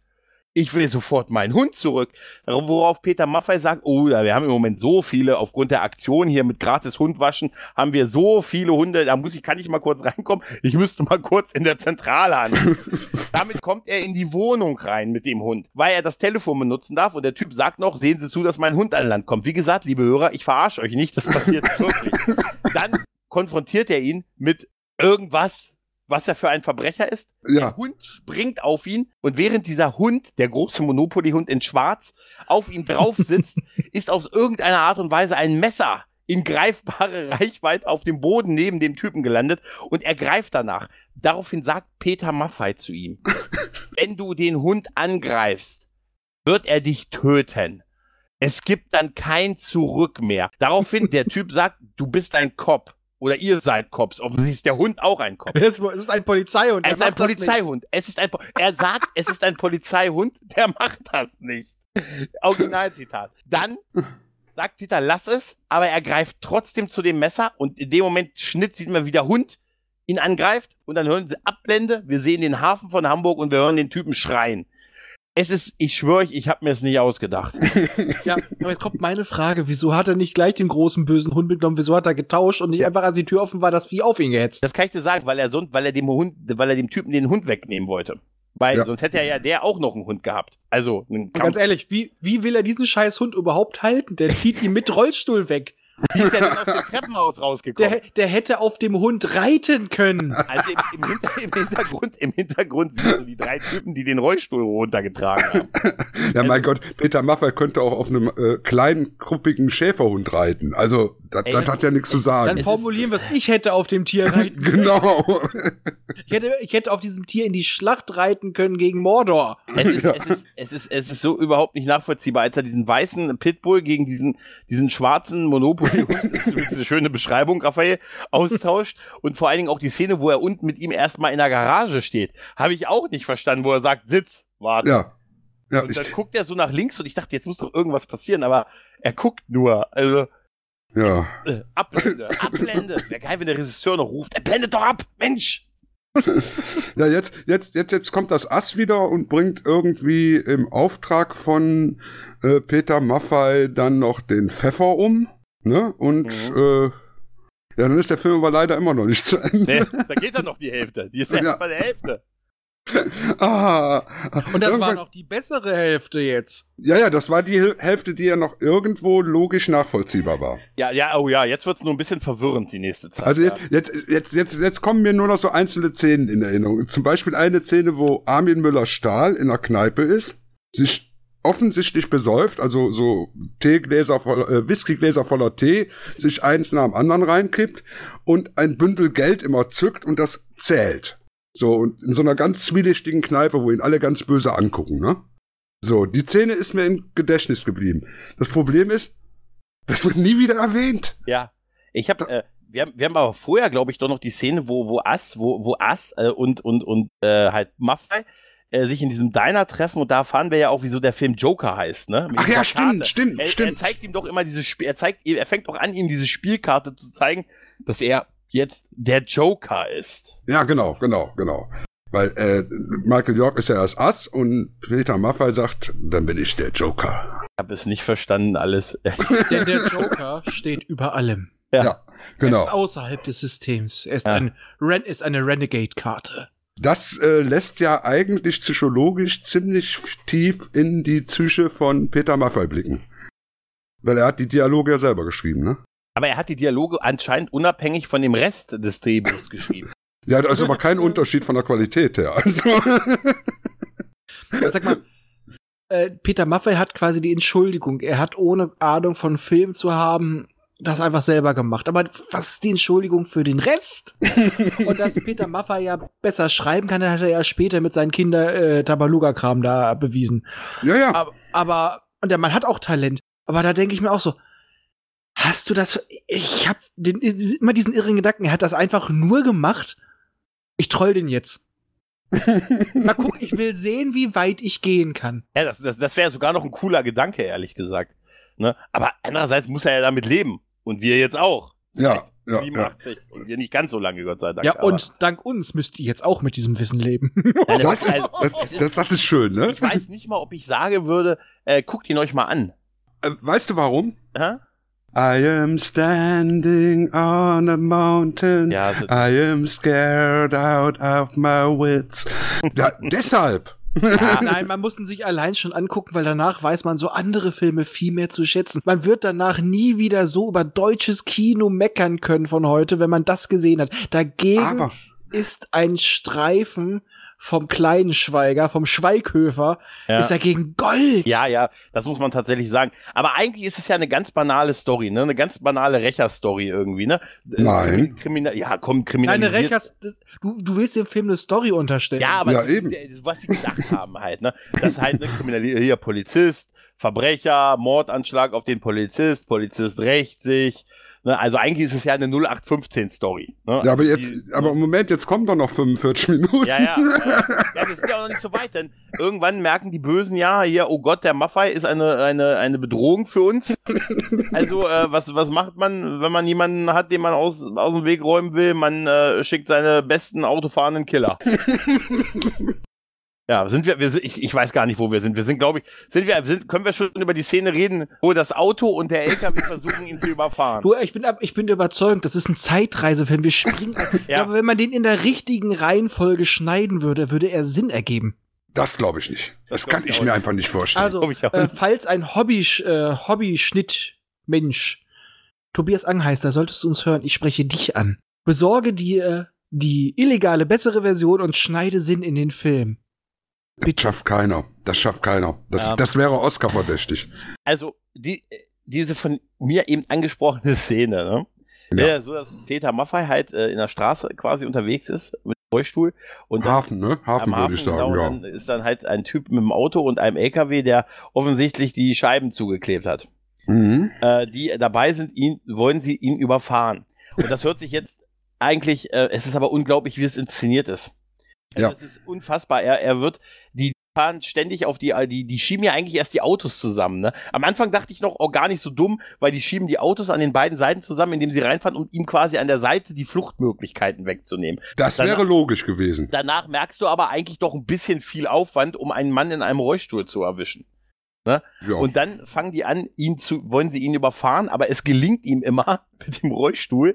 Ich will sofort meinen Hund zurück. Worauf Peter Maffei sagt, oh, wir haben im Moment so viele, aufgrund der Aktion hier mit gratis Hundwaschen, haben wir so viele Hunde, da muss ich, kann ich mal kurz reinkommen? Ich müsste mal kurz in der Zentrale an. Damit kommt er in die Wohnung rein mit dem Hund, weil er das Telefon benutzen darf und der Typ sagt noch, sehen Sie zu, dass mein Hund an Land kommt. Wie gesagt, liebe Hörer, ich verarsche euch nicht, das passiert wirklich. Dann konfrontiert er ihn mit irgendwas, was er für ein Verbrecher ist. Ja. Der Hund springt auf ihn und während dieser Hund, der große Monopoly-Hund in Schwarz, auf ihm drauf sitzt, ist aus irgendeiner Art und Weise ein Messer in greifbare Reichweite auf dem Boden neben dem Typen gelandet und er greift danach. Daraufhin sagt Peter Maffei zu ihm, wenn du den Hund angreifst, wird er dich töten. Es gibt dann kein Zurück mehr. Daraufhin der Typ sagt, du bist ein Cop. Oder ihr seid Cops. Offensichtlich ist der Hund auch ein Cop. Es ist ein Polizeihund. Er ist ein. Polizeihund. Es ist ein, Po- er sagt, es ist ein Polizeihund, der macht das nicht. Originalzitat. Dann sagt Peter, lass es, aber er greift trotzdem zu dem Messer und in dem Moment Schnitt sieht man, wie der Hund ihn angreift und dann hören sie Abblende, wir sehen den Hafen von Hamburg und wir hören den Typen schreien. Es ist, ich schwöre euch, ich habe mir es nicht ausgedacht. Ja, aber jetzt kommt meine Frage. Wieso hat er nicht gleich den großen bösen Hund mitgenommen? Wieso hat er getauscht und nicht einfach, als die Tür offen war, das Vieh auf ihn gehetzt? Das kann ich dir sagen, weil er sonst, weil er dem Hund, weil er dem Typen den Hund wegnehmen wollte. Weil Ja. sonst hätte er ja der auch noch einen Hund gehabt. Also ganz ehrlich, wie, wie will er diesen scheiß Hund überhaupt halten? Der zieht ihn mit Rollstuhl weg. Wie ist der denn aus dem Treppenhaus rausgekommen? Der, der hätte auf dem Hund reiten können. Also im, im, Hinter, im, Hintergrund, im Hintergrund siehst du die drei Typen, die den Rollstuhl runtergetragen haben. Ja, mein Gott, Peter Maffay könnte auch auf einem äh, kleinen, kruppigen Schäferhund reiten. Also, das, Ey, das das- hat ja nichts zu Dann sagen. ist- formulieren wir es. Ich hätte auf dem Tier reiten können. Genau. Ich hätte, ich hätte auf diesem Tier in die Schlacht reiten können gegen Mordor. Es ist, Ja. es, ist, es, ist, es ist so überhaupt nicht nachvollziehbar, als er diesen weißen Pitbull gegen diesen, diesen schwarzen Monopoly, das ist eine schöne Beschreibung, Raphael, austauscht und vor allen Dingen auch die Szene, wo er unten mit ihm erstmal in der Garage steht, habe ich auch nicht verstanden, wo er sagt, sitz, warte. Ja. Ja, Und ich, dann guckt er so nach links und ich dachte, jetzt muss doch irgendwas passieren, aber er guckt nur. Also, ja. äh, Abblende, Abblende. Wäre geil, wenn der Regisseur noch ruft, er blendet doch ab, Mensch! Ja, jetzt, jetzt, jetzt, jetzt kommt das Ass wieder und bringt irgendwie im Auftrag von äh, Peter Maffay dann noch den Pfeffer um. Ne? Und Mhm. äh, ja, dann ist der Film aber leider immer noch nicht zu Ende. Nee, da geht dann noch die Hälfte. Die ist ja Ja. erst bei der Hälfte. Ah, Und das war noch die bessere Hälfte jetzt. Ja, ja, das war die Hälfte, die ja noch irgendwo logisch nachvollziehbar war. Ja, ja, oh ja, jetzt wird's nur ein bisschen verwirrend die nächste Zeit. Also ja. jetzt, jetzt, jetzt, jetzt, jetzt kommen mir nur noch so einzelne Szenen in Erinnerung. Zum Beispiel eine Szene, wo Armin Müller-Stahl in der Kneipe ist, sich offensichtlich besäuft, also so Teegläser voller, äh, Whiskygläser voller Tee, sich eins nach dem anderen reinkippt und ein Bündel Geld immer zückt und das zählt. So, und in so einer ganz zwielichtigen Kneipe, wo ihn alle ganz böse angucken, ne? So, die Szene ist mir im Gedächtnis geblieben. Das Problem ist, das wird nie wieder erwähnt. Ja, ich habe, äh, wir, haben- wir haben aber vorher, glaube ich, doch noch die Szene, wo, wo Ass, wo, wo Ass äh, und, und, und äh, halt Maffei äh, sich in diesem Diner treffen und da erfahren wir ja auch, wieso der Film Joker heißt, ne? Mit Ach ja, stimmt, stimmt, er, stimmt. Er zeigt ihm doch immer dieses Spiel, er zeigt, er fängt auch an, ihm diese Spielkarte zu zeigen, dass er jetzt der Joker ist. Ja, genau, genau, genau. Weil äh, Michael York ist ja das Ass und Peter Maffay sagt, dann bin ich der Joker. Ich habe es nicht verstanden, alles. Denn der Joker steht über allem. Ja. Ja, Er ist genau. außerhalb des Systems. Er ist, Ja. ein Ren ist eine Renegade-Karte. Das äh, lässt ja eigentlich psychologisch ziemlich tief in die Psyche von Peter Maffay blicken. Weil er hat die Dialoge ja selber geschrieben, ne? Aber er hat die Dialoge anscheinend unabhängig von dem Rest des Drehbuchs geschrieben. Ja, da ist aber kein Unterschied von der Qualität her. Also, Sag mal, äh, Peter Maffay hat quasi die Entschuldigung. Er hat ohne Ahnung von Film zu haben, das einfach selber gemacht. Aber was ist die Entschuldigung für den Rest? Und dass Peter Maffay ja besser schreiben kann, hat er ja später mit seinen Kinder äh, Tabaluga-Kram da bewiesen. ja, ja. Aber, aber, und der Mann hat auch Talent. Aber da denke ich mir auch so, hast du das, ich hab den, immer diesen irren Gedanken, er hat das einfach nur gemacht. Ich troll den jetzt. Mal gucken, ich will sehen, wie weit ich gehen kann. Ja, das, das, das wäre sogar noch ein cooler Gedanke, ehrlich gesagt. Ne? Aber andererseits muss er ja damit leben. Und wir jetzt auch. Ja, ja, ja. 87. Und wir nicht ganz so lange, Gott sei Dank. Ja, aber- und dank uns müsst ihr jetzt auch mit diesem Wissen leben. Nein, Das ist, also, das, ist- das, das ist schön, ne? ich weiß nicht mal, ob ich sagen würde, äh, guckt ihn euch mal an. Äh, Weißt du warum? Hä? I am standing on a mountain. Ja, also, I am scared out of my wits. Ja, deshalb. ja, Nein, man muss ihn sich allein schon angucken, weil danach weiß man so andere Filme viel mehr zu schätzen. Man wird danach nie wieder so über deutsches Kino meckern können von heute, wenn man das gesehen hat. Dagegen Aber ist ein Streifen vom kleinen Schweiger, vom Schweighöfer, Ja. ist dagegen Gold. ja, ja, das muss man tatsächlich sagen. Aber eigentlich ist es ja eine ganz banale Story, ne? Eine ganz banale Rächer-Story irgendwie, ne? Nein. Kriminal ja, komm, Nein, kriminalisiert. eine Rechers, du, du willst dem Film eine Story unterstellen. Ja, aber Ja, eben. was sie gedacht haben halt, ne? Das halt ne Kriminalität, hier Polizist, Verbrecher, Mordanschlag auf den Polizist, Polizist rächt sich, Ne? Also eigentlich ist es ja eine 0815-Story. Ne? Ja, aber Also jetzt, die- aber im Moment, jetzt kommen doch noch 45 Minuten. Ja, ja. ja. ja, wir sind ja auch noch nicht so weit, denn irgendwann merken die Bösen ja hier, oh Gott, der Maffei ist eine, eine, eine Bedrohung für uns. Also, äh, was, was macht man, wenn man jemanden hat, den man aus, aus dem Weg räumen will? Man äh, schickt seine besten autofahrenden Killer. Ja, sind wir, wir sind, ich, ich weiß gar nicht, wo wir sind. Wir sind, glaube ich, sind wir, sind, können wir schon über die Szene reden, wo das Auto und der LKW versuchen, ihn zu überfahren. Du, ich bin, ab- ich bin überzeugt, das ist ein Zeitreisefilm. Wir springen. Ja. glaube, wenn man den in der richtigen Reihenfolge schneiden würde, würde er Sinn ergeben. Das glaube ich nicht. Das glaub kann ich ich mir nicht. einfach nicht vorstellen. Also, äh, falls ein Hobby, äh, Hobby-Schnitt-Mensch Tobias Angheister, solltest du uns hören, ich spreche dich an. Besorge dir die illegale, bessere Version und schneide Sinn in den Film. Das schafft keiner. Das schafft keiner. Das, Ja. das wäre Oscar verdächtig. also die, diese von mir eben angesprochene Szene, ne? Ja. Ja. so dass Peter Maffei halt äh, in der Straße quasi unterwegs ist mit dem Rollstuhl und dann Hafen, ne? Hafen würde ich sagen, genau, ja. Dann ist dann halt ein Typ mit dem Auto und einem LKW, der offensichtlich die Scheiben zugeklebt hat. Mhm. Äh, die dabei sind, ihn, wollen sie ihn überfahren. Und das hört sich jetzt eigentlich, äh, es ist aber unglaublich, wie es inszeniert ist. Also Ja. Es ist unfassbar. Er, er wird, die fahren ständig auf die, die, die schieben ja eigentlich erst die Autos zusammen. Ne? Am Anfang dachte ich noch, oh, gar nicht so dumm, weil die schieben die Autos an den beiden Seiten zusammen, indem sie reinfahren, um ihm quasi an der Seite die Fluchtmöglichkeiten wegzunehmen. Das Danach- wäre logisch gewesen. Danach merkst du aber eigentlich doch ein bisschen viel Aufwand, um einen Mann in einem Rollstuhl zu erwischen. Ja. Und dann fangen die an, ihn zu, wollen sie ihn überfahren, aber es gelingt ihm immer mit dem Rollstuhl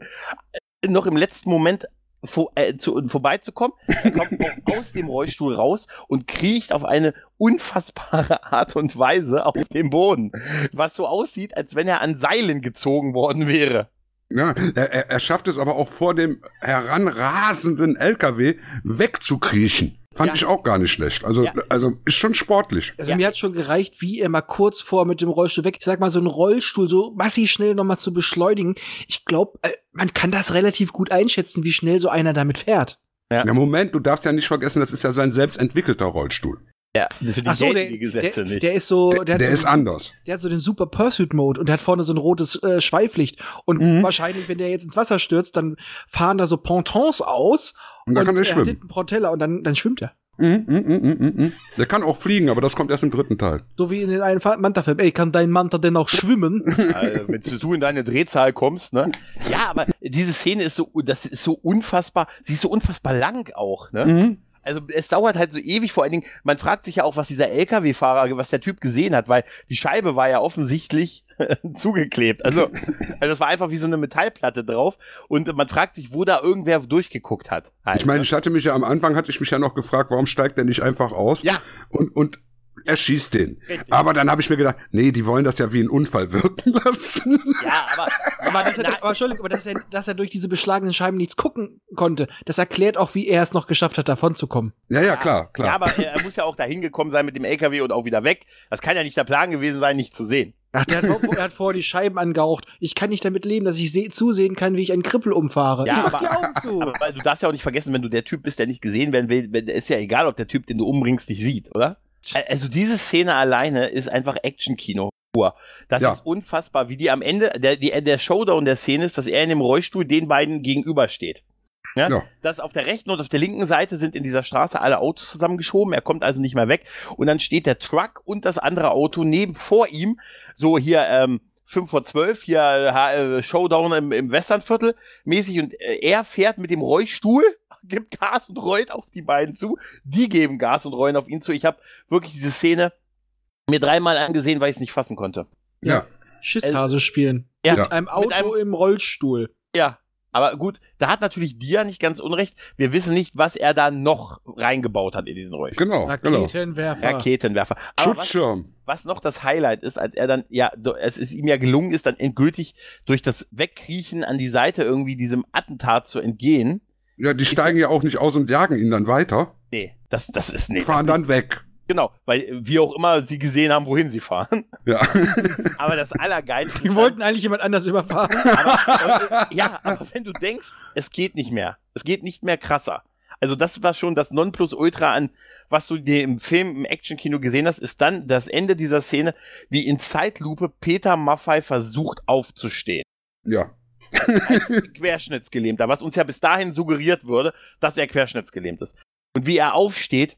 äh, noch im letzten Moment vor, äh, zu, vorbeizukommen. Er kommt auch aus dem Rollstuhl raus und kriecht auf eine unfassbare Art und Weise auf den Boden, was so aussieht, als wenn er an Seilen gezogen worden wäre. Ja, er, er, er schafft es aber auch vor dem heranrasenden LKW wegzukriechen. Fand Ja. ich auch gar nicht schlecht. Also, Ja. also ist schon sportlich. Also Ja. mir hat schon gereicht, wie er mal kurz vor mit dem Rollstuhl weg, ich sag mal, so einen Rollstuhl so massiv schnell nochmal zu beschleunigen. Ich glaube, äh, man kann das relativ gut einschätzen, wie schnell so einer damit fährt. Ja. Ja, Moment, du darfst ja nicht vergessen, das ist ja sein selbst entwickelter Rollstuhl. Ja, für die Ach so, der, die Gesetze der, nicht. der ist so, der, Der, hat so, ist anders. der hat so den Super Pursuit Mode und der hat vorne so ein rotes äh, Schweiflicht. Und Mhm. wahrscheinlich, wenn der jetzt ins Wasser stürzt, dann fahren da so Pontons aus Und dann kann er er hat schwimmen. hinten Propeller und dann, dann schwimmt er. Mhm, mhm, mhm, mhm, mhm. Der kann auch fliegen, aber das kommt erst im dritten Teil. So wie in den einen Manta-Film. Ey, kann dein Manta denn auch schwimmen? Also, wenn du in deine Drehzahl kommst, ne? Ja, aber diese Szene ist so, das ist so unfassbar, sie ist so unfassbar lang auch, ne? Mhm. Also es dauert halt so ewig, vor allen Dingen, man fragt sich ja auch, was dieser LKW-Fahrer, was der Typ gesehen hat, weil die Scheibe war ja offensichtlich zugeklebt. Also, also das war einfach wie so eine Metallplatte drauf und man fragt sich, wo da irgendwer durchgeguckt hat. Halt, Ich meine, ne? ich hatte mich ja am Anfang, hatte ich mich ja noch gefragt, warum steigt der nicht einfach aus? Ja. Und, und er schießt den. Richtig. Aber dann habe ich mir gedacht, nee, die wollen das ja wie einen Unfall wirken lassen. ja, aber, Aber, dass er, Na, aber Entschuldigung, aber dass er, dass er durch diese beschlagenen Scheiben nichts gucken konnte, das erklärt auch, wie er es noch geschafft hat, davon zu kommen. ja, ja, klar, klar. Ja, aber er, er muss ja auch dahin gekommen sein mit dem LKW und auch wieder weg. Das kann ja nicht der Plan gewesen sein, nicht zu sehen. Ach, der hat, vor- er hat vorher die Scheiben angehaucht. Ich kann nicht damit leben, dass ich seh, zusehen kann, wie ich einen Krippel umfahre. Ja, ich mach aber- die Augen zu. Aber weil du darfst ja auch nicht vergessen, wenn du der Typ bist, der nicht gesehen werden will, ist ja egal, ob der Typ, den du umbringst, dich sieht, oder? Also diese Szene alleine ist einfach Action-Kino. pur. Das Ja. ist unfassbar, wie die am Ende, der, die, der Showdown der Szene ist, dass er in dem Rollstuhl den beiden gegenübersteht. Ja? Ja. Das auf der rechten und auf der linken Seite sind in dieser Straße alle Autos zusammengeschoben. Er kommt also nicht mehr weg. Und dann steht der Truck und das andere Auto neben vor ihm. So hier, ähm, 5 vor 12, hier äh, Showdown im, im Westernviertel mäßig. Und äh, er fährt mit dem Rollstuhl, gibt Gas und rollt auf die beiden zu. Die geben Gas und rollen auf ihn zu. Ich habe wirklich diese Szene mir dreimal angesehen, weil ich es nicht fassen konnte. ja. Schisshase spielen. Ja, Mit einem Auto Mit einem- im Rollstuhl. Ja, aber gut, da hat natürlich Dia nicht ganz unrecht. Wir wissen nicht, was er da noch reingebaut hat in diesen Rollstuhl. Genau, genau. Raketenwerfer. Raketenwerfer. Aber was, Schutzschirm. was noch das Highlight ist, als er dann, ja, es ist ihm ja gelungen ist, dann endgültig durch das Wegkriechen an die Seite irgendwie diesem Attentat zu entgehen. Ja, die steigen ja auch nicht aus und jagen ihn dann weiter, Nee, das, das ist nicht. fahren dann weg. Genau, weil äh, wie auch immer sie gesehen haben, wohin sie fahren. Ja. Aber das Allergeilste Die wollten eigentlich jemand anders überfahren. aber, äh, ja, aber wenn du denkst, es geht nicht mehr, es geht nicht mehr krasser. Also das war schon das Nonplusultra an, was du dir im Film, im Actionkino gesehen hast, ist dann das Ende dieser Szene, wie in Zeitlupe Peter Maffei versucht aufzustehen. ja. Als querschnittsgelähmter, was uns ja bis dahin suggeriert wurde, dass er querschnittsgelähmt ist. Und wie er aufsteht,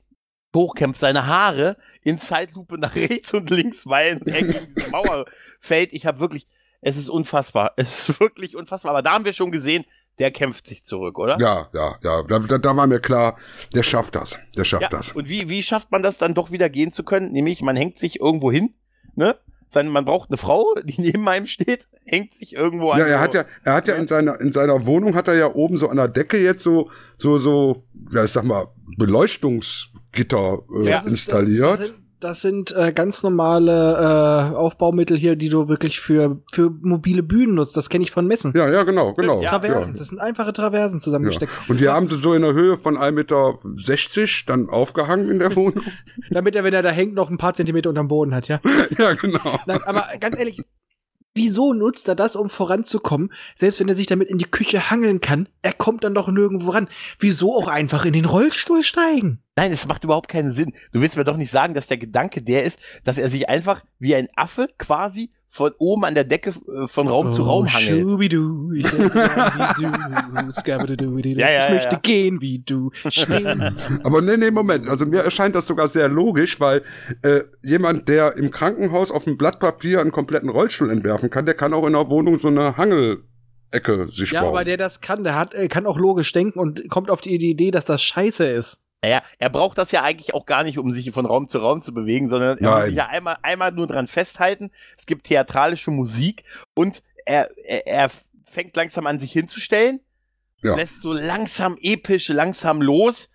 hochkämpft, seine Haare in Zeitlupe nach rechts und links weilen und er gegen die Mauer fällt. Ich habe wirklich, es ist unfassbar. Es ist wirklich unfassbar. Aber da haben wir schon gesehen, der kämpft sich zurück, oder? Ja, ja, ja. Da, da, da war mir klar, der schafft das. Der schafft Ja, das. Und wie, wie schafft man das dann doch wieder gehen zu können? Nämlich, man hängt sich irgendwo hin, ne? Sein, man braucht eine Frau, die neben einem steht, hängt sich irgendwo an. Ja, er hat ja, er hat ja in seiner, in seiner Wohnung hat er ja oben so an der Decke jetzt so, so, so, ja, ich sag mal, Beleuchtungsgitter äh, Ja. Das ist- installiert. Das sind, das sind äh, ganz normale äh, Aufbaumittel hier, die du wirklich für, für mobile Bühnen nutzt. Das kenne ich von Messen. ja, ja, genau, genau. Ja, Traversen. ja. Das sind einfache Traversen zusammengesteckt. Und die haben sie so in der Höhe von 1,60 Meter dann aufgehangen in der Wohnung. Damit er, wenn er da hängt, noch ein paar Zentimeter unterm Boden hat, ja. ja, genau. Nein, aber ganz ehrlich, wieso nutzt er das, um voranzukommen? Selbst wenn er sich damit in die Küche hangeln kann, er kommt dann doch nirgendwo ran. Wieso auch einfach in den Rollstuhl steigen? Nein, es macht überhaupt keinen Sinn. Du willst mir doch nicht sagen, dass der Gedanke der ist, dass er sich einfach wie ein Affe quasi von oben an der Decke äh, von Raum zu Raum hangelt. Schubidu, ich Ja, ja, ich ja, möchte ja. gehen wie du, stehen. Aber nee, nee, Moment. Also mir erscheint das sogar sehr logisch, weil äh, jemand, der im Krankenhaus auf dem Blatt Papier einen kompletten Rollstuhl entwerfen kann, der kann auch in der Wohnung so eine Hangelecke sich Ja, bauen. aber der das kann, der hat, kann auch logisch denken und kommt auf die Idee, dass das scheiße ist. Naja, er braucht das ja eigentlich auch gar nicht, um sich von Raum zu Raum zu bewegen, sondern er muss Nein. sich ja einmal, einmal nur dran festhalten. Es gibt theatralische Musik und er, er, er fängt langsam an, sich hinzustellen, Ja. lässt so langsam episch, langsam los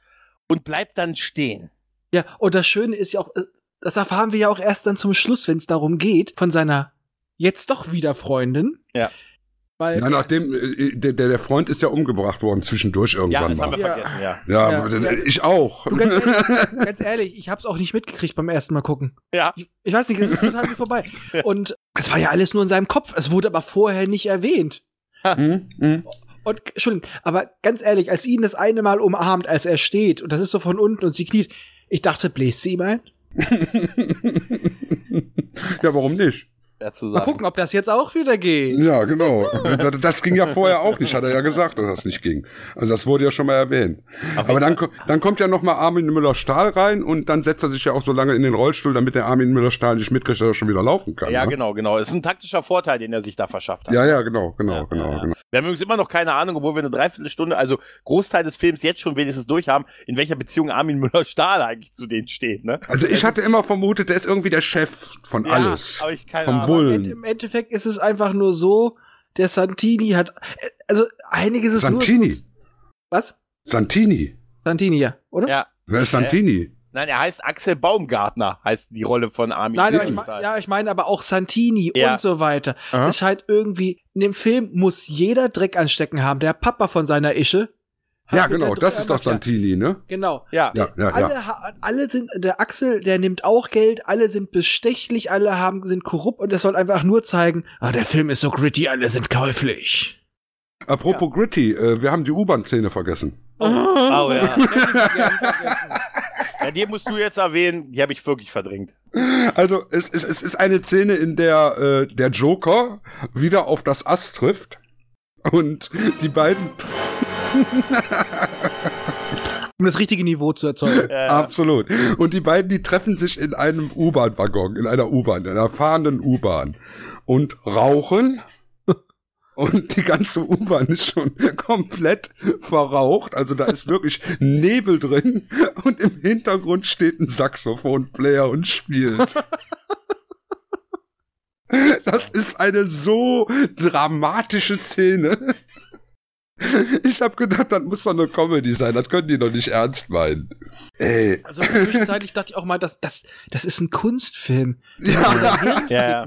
und bleibt dann stehen. Ja, und das Schöne ist ja auch, äh, das erfahren wir ja auch erst dann zum Schluss, wenn es darum geht, von seiner jetzt doch wieder Freundin. Ja. Weil ja, nachdem, äh, der, der Freund ist ja umgebracht worden zwischendurch Ja, irgendwann das haben wir mal. Ja. vergessen, ja. Ja, Ja. äh, ich auch. Du, ganz, ehrlich, ganz ehrlich, ich hab's auch nicht mitgekriegt beim ersten Mal gucken. Ja. Ich, ich weiß nicht, es ist total wie vorbei. Und es war ja alles nur in seinem Kopf. Es wurde aber vorher nicht erwähnt. Hm, hm. Und, Entschuldigung, aber ganz ehrlich, als sie ihn das eine Mal umarmt, als er steht, und das ist so von unten und sie kniet, ich dachte, bläst sie ihm ein? ja, warum nicht? Zu Mal sagen. gucken, ob das jetzt auch wieder geht. Ja, genau. Das- Das ging ja vorher auch nicht, hat er ja gesagt, dass das nicht ging. Also das wurde ja schon mal erwähnt. Aber dann, ko- dann kommt ja noch mal Armin Müller-Stahl rein und dann setzt er sich ja auch so lange in den Rollstuhl, damit der Armin Müller-Stahl nicht mitkriegt, dass er schon wieder laufen kann. Ja, ne? genau, genau. Es ist ein taktischer Vorteil, den er sich da verschafft hat. Ja, ja, genau, genau, Ja, genau, ja, ja. genau. Wir haben übrigens immer noch keine Ahnung, obwohl wir eine Dreiviertelstunde, also Großteil des Films jetzt schon wenigstens durch haben, in welcher Beziehung Armin Müller-Stahl eigentlich zu denen steht, ne? Also ich hatte immer vermutet, der ist irgendwie der Chef von Ja, alles. aber ich keine Vom Ahnung. Bullen. Im Endeffekt ist es einfach nur so, der Santini hat, also einiges ist Santini. nur. Was? Santini. Santini, ja, oder? Ja. Wer ist Santini? Nein, er heißt Axel Baumgartner, heißt die Rolle von Armin Nein, aber ich, mein, ja, ich meine aber auch Santini Ja. und so weiter. Aha. Es scheint irgendwie, in dem Film muss jeder Dreck anstecken haben. Der Papa von seiner Ische. Ja, genau, das ist doch ja, Santini, ne? Genau. Ja. Ja, ja, ja. alle, alle sind, der Axel, der nimmt auch Geld, alle sind bestechlich, alle haben, sind korrupt und das soll einfach nur zeigen, ah, der Film ist so gritty, alle sind käuflich. Apropos Gritty, äh, wir haben die U-Bahn-Szene vergessen. Oh, oh ja. ja. Die musst du jetzt erwähnen, die habe ich wirklich verdrängt. Also es, es, es ist eine Szene, in der äh, der Joker wieder auf das Ass trifft und die beiden Um das richtige Niveau zu erzeugen. Äh, absolut und die beiden die treffen sich in einem U-Bahn-Waggon, in einer U-Bahn, in einer fahrenden U-Bahn und rauchen. Und die ganze U-Bahn ist schon komplett verraucht. Also da ist wirklich Nebel drin. Und im Hintergrund steht ein Saxophonplayer und spielt. Das ist eine so dramatische Szene. Ich habe gedacht, das muss doch eine Comedy sein. Das können die doch nicht ernst meinen. Ey. Also zwischenzeitlich dachte ich auch mal, das, das, das ist ein Kunstfilm. Ja. Ja, ja.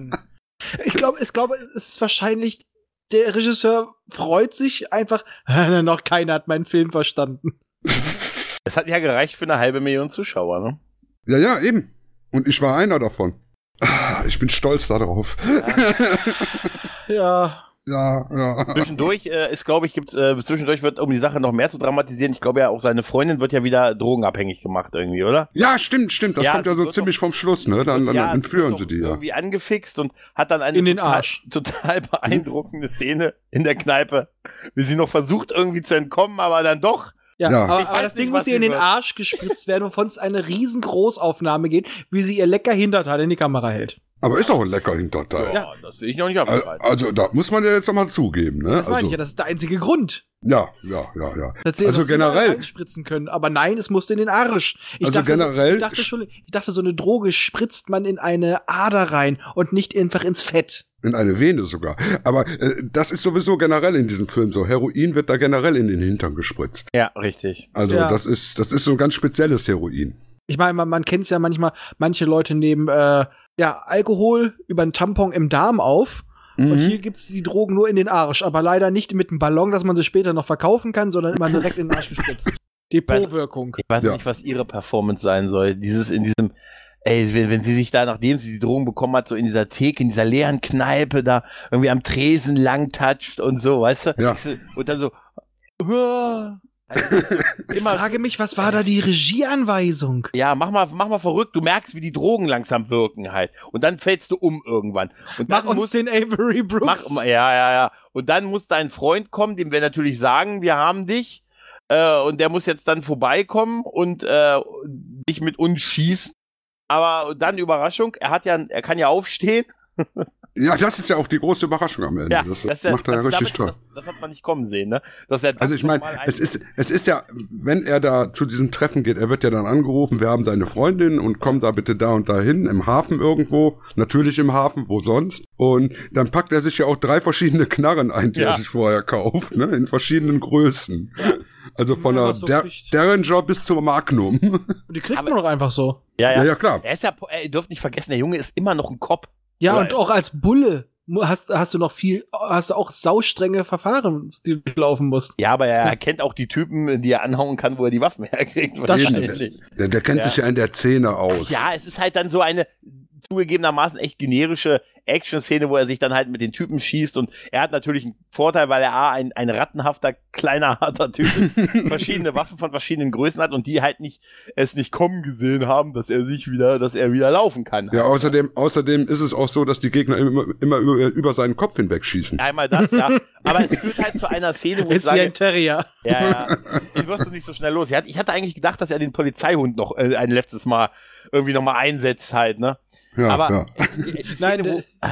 Ich glaube, ich glaube, es ist wahrscheinlich, der Regisseur freut sich einfach, noch keiner hat meinen Film verstanden. Es hat ja gereicht für eine halbe Million Zuschauer, ne? Ja, ja, eben. Und ich war einer davon. Ah, Ich bin stolz darauf. Ja, Ja, ja. Zwischendurch äh, ist, glaube ich, gibt's, äh, zwischendurch wird, um die Sache noch mehr zu dramatisieren, ich glaube ja auch seine Freundin wird ja wieder drogenabhängig gemacht irgendwie, oder? Ja, stimmt, stimmt. Das Ja, kommt ja so ziemlich vom Schluss, ne? Dann, dann Ja, entführen sie die ja. Irgendwie angefixt und hat dann eine In den total, Arsch. total beeindruckende Szene in der Kneipe, wie sie noch versucht irgendwie zu entkommen, aber dann doch. Ja, Ja. aber, Ich aber das nicht, Ding muss ihr in den. Arsch gespritzt werden, wovon es eine riesen Großaufnahme geht, wie sie ihr lecker Hinterteil in die Kamera hält. Aber ist auch ein lecker Hinterteil. Ja, das will ich noch nicht Al- abstreiten. Also, da muss man ja jetzt nochmal zugeben, ne? Das meine Also, ich ja, das ist der einzige Grund. ja, ja, ja, ja. Dass sie Also generell, einspritzen können. Aber nein, es musste in den Arsch. Ich Also dachte, generell- Ich dachte, schon, ich dachte, so eine Droge spritzt man in eine Ader rein und nicht einfach ins Fett. in eine Vene sogar. Aber äh, das ist sowieso generell in diesem Film so. Heroin wird da generell in den Hintern gespritzt. ja, richtig. Also Ja. das ist das ist so ein ganz spezielles Heroin. Ich meine, man, man kennt es ja manchmal, manche Leute nehmen äh, ja, Alkohol über einen Tampon im Darm auf. Und hier gibt's die Drogen nur in den Arsch, aber leider nicht mit einem Ballon, dass man sie später noch verkaufen kann, sondern immer direkt in den Arsch gespritzt. Depotwirkung. Ich weiß Ja. nicht, was ihre Performance sein soll. Dieses in diesem, ey, wenn, wenn sie sich da, nachdem sie die Drogen bekommen hat, so in dieser Theke, in dieser leeren Kneipe da irgendwie am Tresen lang toucht und so, weißt du? Ja. Und dann so, "Uah." Also, Ich immer, frage mich, was war da die Regieanweisung? ja, mach mal, mach mal verrückt. Du merkst, wie die Drogen langsam wirken halt. Und dann fällst du um irgendwann. Und Mach dann uns muss, den Avery Brooks. Mach, ja, ja, ja. Und dann muss dein Freund kommen, dem wir natürlich sagen, wir haben dich. Äh, und der muss jetzt dann vorbeikommen und äh, dich mit uns schießen. Aber dann Überraschung, er hat ja, er kann ja aufstehen. Ja, das ist ja auch die große Überraschung am Ende. Ja, das, ist ja- macht er ja das- richtig damit- toll. Das, das hat man nicht kommen sehen, ne? Dass er das Also ich meine, es ist, es ist ja, wenn er da zu diesem Treffen geht, er wird ja dann angerufen, wir haben seine Freundin und komm da bitte da und dahin, im Hafen irgendwo, natürlich im Hafen, wo sonst. Und dann packt er sich ja auch drei verschiedene Knarren ein, die Ja. er sich vorher kauft, ne, in verschiedenen Größen. Also von Ja, der so Der kriegt. Derringer bis zur Magnum. Und die kriegt Aber- man doch einfach so. ja, ja, ja. ja, klar. Er ist ja, ihr dürft nicht vergessen, der Junge ist immer noch ein Kopf. Ja, Oder- und auch als Bulle hast, hast du noch viel, hast du auch saustrenge Verfahren, die du laufen musst. Ja, aber er erkennt auch die Typen, die er anhauen kann, wo er die Waffen herkriegt. Das wahrscheinlich. Der, der kennt Ja. sich ja in der Szene aus. Ja, es ist halt dann so eine zugegebenermaßen echt generische Action-Szene, wo er sich dann halt mit den Typen schießt und er hat natürlich einen Vorteil, weil er A, ein, ein rattenhafter, kleiner, harter Typ ist, verschiedene Waffen von verschiedenen Größen hat und die halt nicht, es nicht kommen gesehen haben, dass er sich wieder, dass er wieder laufen kann. Ja, außerdem, außerdem ist es auch so, dass die Gegner immer, immer über, über seinen Kopf hinweg schießen. Einmal das, ja. Aber es führt halt zu einer Szene, wo ich Ist wie sage, ein Terrier. Ja, ja. Den wirst du nicht so schnell los. Ich hatte, ich hatte eigentlich gedacht, dass er den Polizeihund noch äh, ein letztes Mal irgendwie noch mal einsetzt halt, ne? Ja, Aber ja. Nein, wo, äh, ah,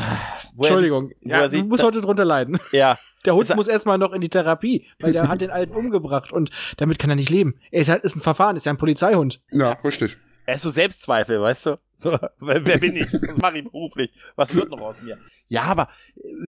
wo Entschuldigung. wo Ja, du musst heute drunter leiden. Sich, ja, Der Hund Ist muss erstmal noch in die Therapie, weil der hat den Alten umgebracht und damit kann er nicht leben. Er ist halt ist ein Verfahren, ist ja ein Polizeihund. ja, richtig. er ist so Selbstzweifel, weißt du? So, wer, wer bin ich? Was mache ich beruflich? Was wird noch aus mir? Ja, aber äh,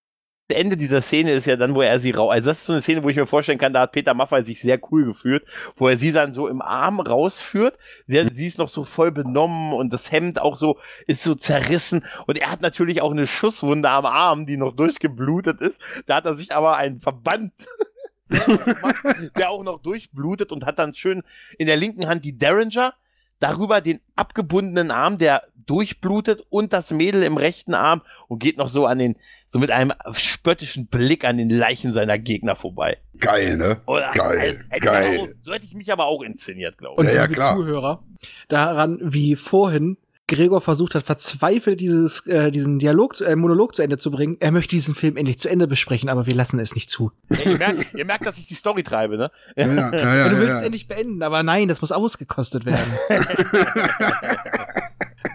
Ende dieser Szene ist ja dann, wo er sie rau. Also das ist so eine Szene, wo ich mir vorstellen kann, da hat Peter Maffay sich sehr cool gefühlt, wo er sie dann so im Arm rausführt. Sie, sie ist noch so voll benommen und das Hemd auch so ist so zerrissen und er hat natürlich auch eine Schusswunde am Arm, die noch durchgeblutet ist. Da hat er sich aber einen Verband gemacht, der auch noch durchblutet und hat dann schön in der linken Hand die Derringer, darüber den abgebundenen Arm, der durchblutet und das Mädel im rechten Arm und geht noch so an den, so mit einem spöttischen Blick an den Leichen seiner Gegner vorbei. Geil, ne? Oder, Geil, also, geil. Auch, so hätte ich mich aber auch inszeniert, glaube Und ich. Ja, ja, liebe klar. Zuhörer, daran, wie vorhin Gregor versucht hat, verzweifelt dieses, äh, diesen Dialog, zu, äh, Monolog zu Ende zu bringen. Er möchte diesen Film endlich zu Ende besprechen, aber wir lassen es nicht zu. Ja, ihr, merkt, ihr merkt, dass ich die Story treibe, ne? Ja, ja, ja, Und du ja, willst ja. es endlich beenden, aber nein, das muss ausgekostet werden.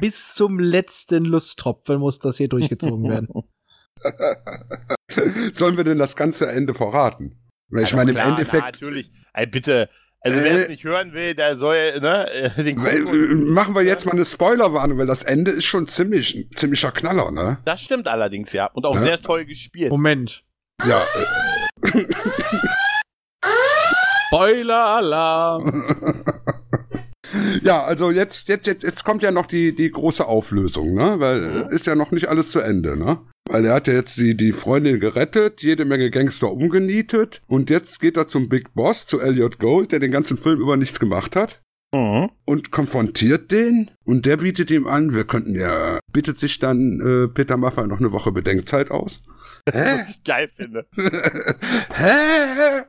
Bis zum letzten Lusttropfen muss das hier durchgezogen werden. Sollen wir denn das ganze Ende verraten? Weil ich Ja, meine, im klar, Na, Endeffekt, natürlich. Ey, bitte. Also, wer Äh, es nicht hören will, der soll, ne, äh, den weil, äh, machen wir jetzt mal eine Spoilerwarnung, weil das Ende ist schon ziemlich, ein ziemlicher Knaller, ne? Das stimmt allerdings, ja. Und auch Ja. sehr toll gespielt. Moment. Ja, äh, Spoiler-Alarm. ja, also jetzt, jetzt, jetzt, jetzt kommt ja noch die, die große Auflösung, ne? Weil äh, ist ja noch nicht alles zu Ende, ne? Weil er hat ja jetzt die, die Freundin gerettet, jede Menge Gangster umgenietet und jetzt geht er zum Big Boss, zu Elliot Gold, der den ganzen Film über nichts gemacht hat. Mhm. und konfrontiert den und der bietet ihm an, wir könnten ja, bietet sich dann äh, Peter Maffay noch eine Woche Bedenkzeit aus. Hä? Was ich geil finde. Hä?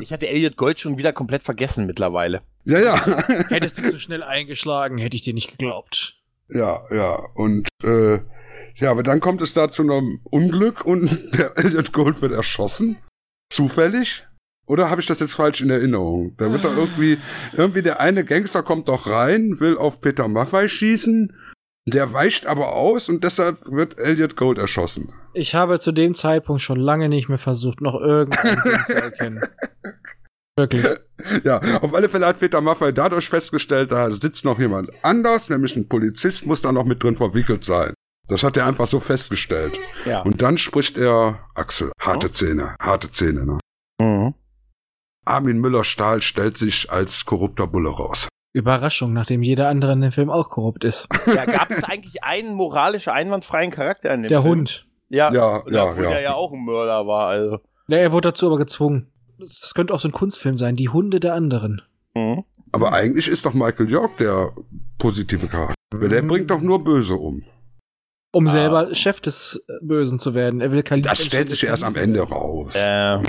Ich hatte Elliot Gold schon wieder komplett vergessen mittlerweile. Ja, ja. Hättest du zu schnell eingeschlagen, hätte ich dir nicht geglaubt. Ja, ja. Und äh, ja, aber dann kommt es da zu einem Unglück und der Elliot Gold wird erschossen. Zufällig? Oder habe ich das jetzt falsch in Erinnerung? Da wird doch irgendwie, irgendwie der eine Gangster kommt doch rein, will auf Peter Maffei schießen, der weicht aber aus und deshalb wird Elliot Gold erschossen. Ich habe zu dem Zeitpunkt schon lange nicht mehr versucht, noch irgendeinen Sinn zu erkennen. Wirklich. Ja, auf alle Fälle hat Peter Maffei dadurch festgestellt, da sitzt noch jemand anders, nämlich ein Polizist, muss da noch mit drin verwickelt sein. Das hat er einfach so festgestellt. Ja. Und dann spricht er Axel. Harte Zähne, harte Zähne, ne? Mhm. Armin Müller-Stahl stellt sich als korrupter Bulle raus. Überraschung, nachdem jeder andere in dem Film auch korrupt ist. Ja, gab es eigentlich einen moralisch einwandfreien Charakter in dem Der Film? Hund. Ja, Ja, ja, obwohl ja. der ja auch ein Mörder war, also. Ja, er wurde dazu aber gezwungen. Das könnte auch so ein Kunstfilm sein, die Hunde der anderen. Mhm. Aber eigentlich ist doch Michael York der positive Charakter. Weil Der Mhm. bringt doch nur Böse um. Um Ah. selber Chef des Bösen zu werden. Er will kein Das stellt sich erst am Ende raus. Äh,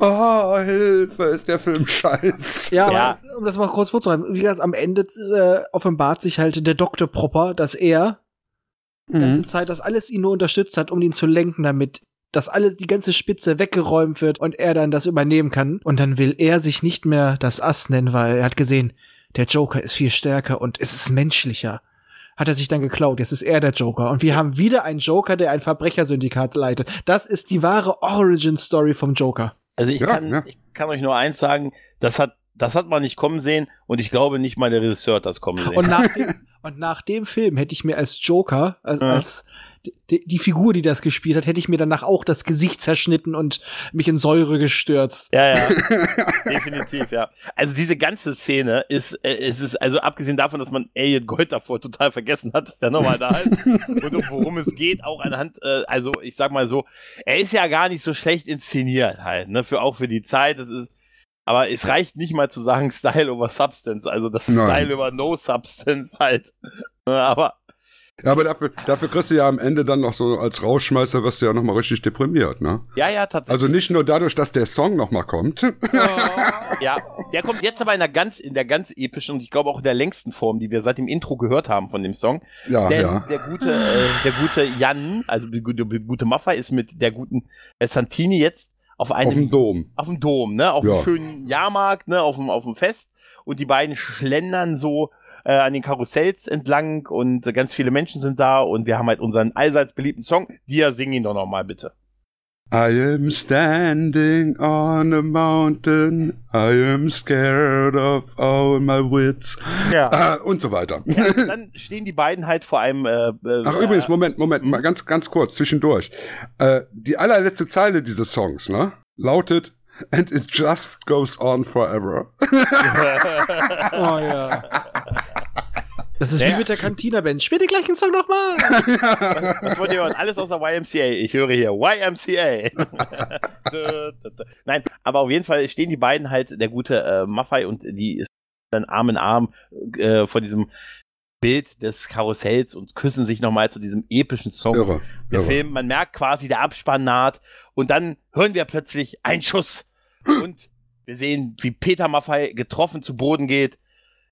oh, Hilfe, ist der Film scheiße. Ja, Ja. aber um das mal kurz vorzuhalten, wie gesagt, am Ende äh, offenbart sich halt der Dr. Propper, dass er die ganze Mhm. Zeit das alles ihn nur unterstützt hat, um ihn zu lenken, damit das alles, die ganze Spitze weggeräumt wird und er dann das übernehmen kann. Und dann will er sich nicht mehr das Ass nennen, weil er hat gesehen, der Joker ist viel stärker und es ist menschlicher. Hat er sich dann geklaut. Jetzt ist er der Joker. Und wir haben wieder einen Joker, der ein Verbrechersyndikat leitet. Das ist die wahre Origin-Story vom Joker. also ich, Ja, kann, ja. ich kann euch nur eins sagen, das hat, das hat man nicht kommen sehen und ich glaube nicht mal der Regisseur hat das kommen sehen. Und nach dem, und nach dem Film hätte ich mir als Joker, als, Ja. als die, die Figur, die das gespielt hat, hätte ich mir danach auch das Gesicht zerschnitten und mich in Säure gestürzt. Ja, ja. Definitiv, ja. Also diese ganze Szene ist, äh, es ist, also abgesehen davon, dass man Elliot Gold davor total vergessen hat, dass er nochmal da ist und um worum es geht, auch anhand, äh, also ich sag mal so, er ist ja gar nicht so schlecht inszeniert halt, ne, für auch für die Zeit, das ist, aber es reicht nicht mal zu sagen Style over Substance, also das Nein. Style over No Substance halt. Ne, Aber Ja, aber dafür, dafür kriegst du ja am Ende dann noch so als Rausschmeißer, wirst du ja nochmal richtig deprimiert, ne? ja, ja, tatsächlich. Also nicht nur dadurch, dass der Song nochmal kommt. Ja, der kommt jetzt aber in der ganz, in der ganz epischen und ich glaube auch in der längsten Form, die wir seit dem Intro gehört haben von dem Song. ja, Denn ja. der gute, äh, der gute Jan, also der gute, der gute Maffei, ist mit der guten äh, Santini jetzt auf einem Auf dem Dom. auf dem Dom, ne, auf Ja. einem schönen Jahrmarkt, ne, auf dem auf dem Fest und die beiden schlendern so äh, an den Karussells entlang und äh, ganz viele Menschen sind da und wir haben halt unseren allseits beliebten Song. Dir sing ihn doch noch mal bitte. I am standing on a mountain. I am scared of all my wits. Ja. Ah, und so weiter. ja dann stehen die beiden halt vor einem. Äh, äh, Ach übrigens, Moment, Moment, Hm? mal ganz, ganz kurz, zwischendurch. Äh, die allerletzte Zeile dieses Songs, ne, lautet And it just goes on forever. Oh ja. Das ist Ja. wie mit der Cantina-Band. Spiel den gleichen Song nochmal. Was wollt ihr hören? Alles außer YMCA. Ich höre hier YMCA. Nein, aber auf jeden Fall stehen die beiden halt, der gute äh, Maffei und die ist dann Arm in Arm äh, vor diesem Bild des Karussells und küssen sich nochmal zu diesem epischen Song. Irre. Wir irre. filmen, man merkt quasi, der Abspann naht und dann hören wir plötzlich einen Schuss und wir sehen, wie Peter Maffei getroffen zu Boden geht